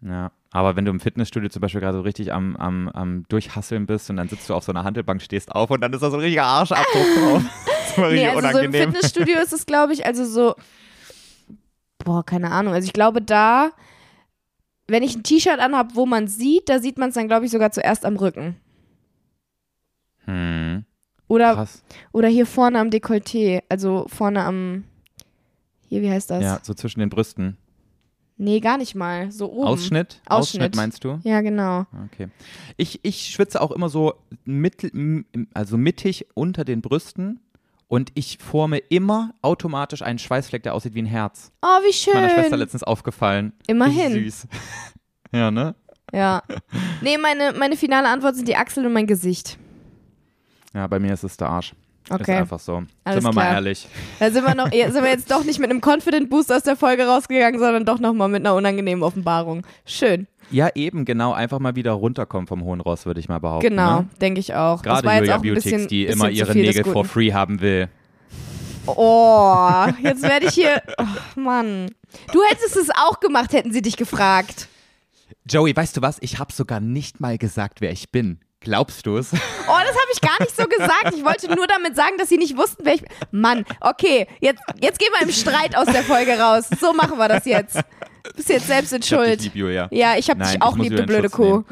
Ja. Aber wenn du im Fitnessstudio zum Beispiel gerade so richtig am, am, am Durchhasseln bist und dann sitzt du auf so einer Handelbank, stehst auf und dann ist da so ein richtiger Arschabdruck drauf. Das ist mal Nee, richtig also so im unangenehm. Fitnessstudio ist es, glaube ich, also so, boah, keine Ahnung. Also ich glaube, da, wenn ich ein T-Shirt anhab, wo man sieht, da sieht man es dann, glaube ich, sogar zuerst am Rücken. hm, Oder, krass. oder hier vorne am Dekolleté, also vorne am, hier, wie heißt das? Ja, so zwischen den Brüsten. Nee, gar nicht mal, so oben. Ausschnitt? Ausschnitt. meinst du? Ja, genau. Okay. Ich, ich schwitze auch immer so mittel, also mittig unter den Brüsten und ich forme immer automatisch einen Schweißfleck, der aussieht wie ein Herz. Oh, wie schön. Meiner Schwester letztens aufgefallen. Immerhin. Süß. ja, ne? Ja. Nee, meine, meine finale Antwort sind die Achseln und mein Gesicht. Ja, bei mir ist es der Arsch. Ist Okay. einfach so. Alles Sind wir mal klar. ehrlich. Da sind wir, noch, sind wir jetzt doch nicht mit einem Confident Boost aus der Folge rausgegangen, sondern doch nochmal mit einer unangenehmen Offenbarung. Schön. Ja, eben, genau. Einfach mal wieder runterkommen vom hohen Ross, würde ich mal behaupten. Genau, Ne? denke ich auch. Gerade Julia Beautix, die immer ihre Nägel for free haben will. Oh, jetzt werde ich hier. Oh, Mann. Du hättest es auch gemacht, hätten sie dich gefragt. Joey, weißt du was? Ich habe sogar nicht mal gesagt, wer ich bin. Glaubst du es? Oh, das habe ich gar nicht so gesagt. Ich wollte nur damit sagen, dass sie nicht wussten, wer ich bin. Mann, okay, jetzt, jetzt gehen wir im Streit aus der Folge raus. So machen wir das jetzt. Du bist jetzt selbst in Ich Schuld. lieb, Julia. Ja, ich habe dich ich auch lieb, du blöde Schutz Kuh. nehmen.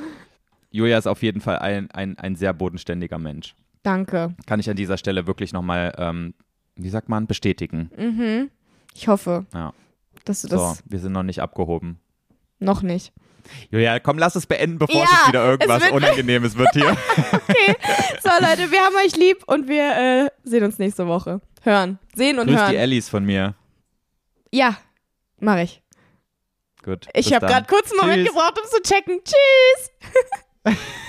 Julia ist auf jeden Fall ein, ein, ein sehr bodenständiger Mensch. Danke. Kann ich an dieser Stelle wirklich nochmal, ähm, wie sagt man, bestätigen. Ich hoffe, Ja. dass du So, das wir sind noch nicht abgehoben. noch nicht. Julia, komm, lass es beenden, bevor Ja, es wieder irgendwas es Unangenehmes wird hier. Okay, so Leute, wir haben euch lieb und wir äh, sehen uns nächste Woche. Hören. Sehen und Grüß die hören. Ellis von mir. Ja, mache ich. Gut. Ich habe gerade kurz einen Moment Tschüss. gebraucht, um zu checken. Tschüss.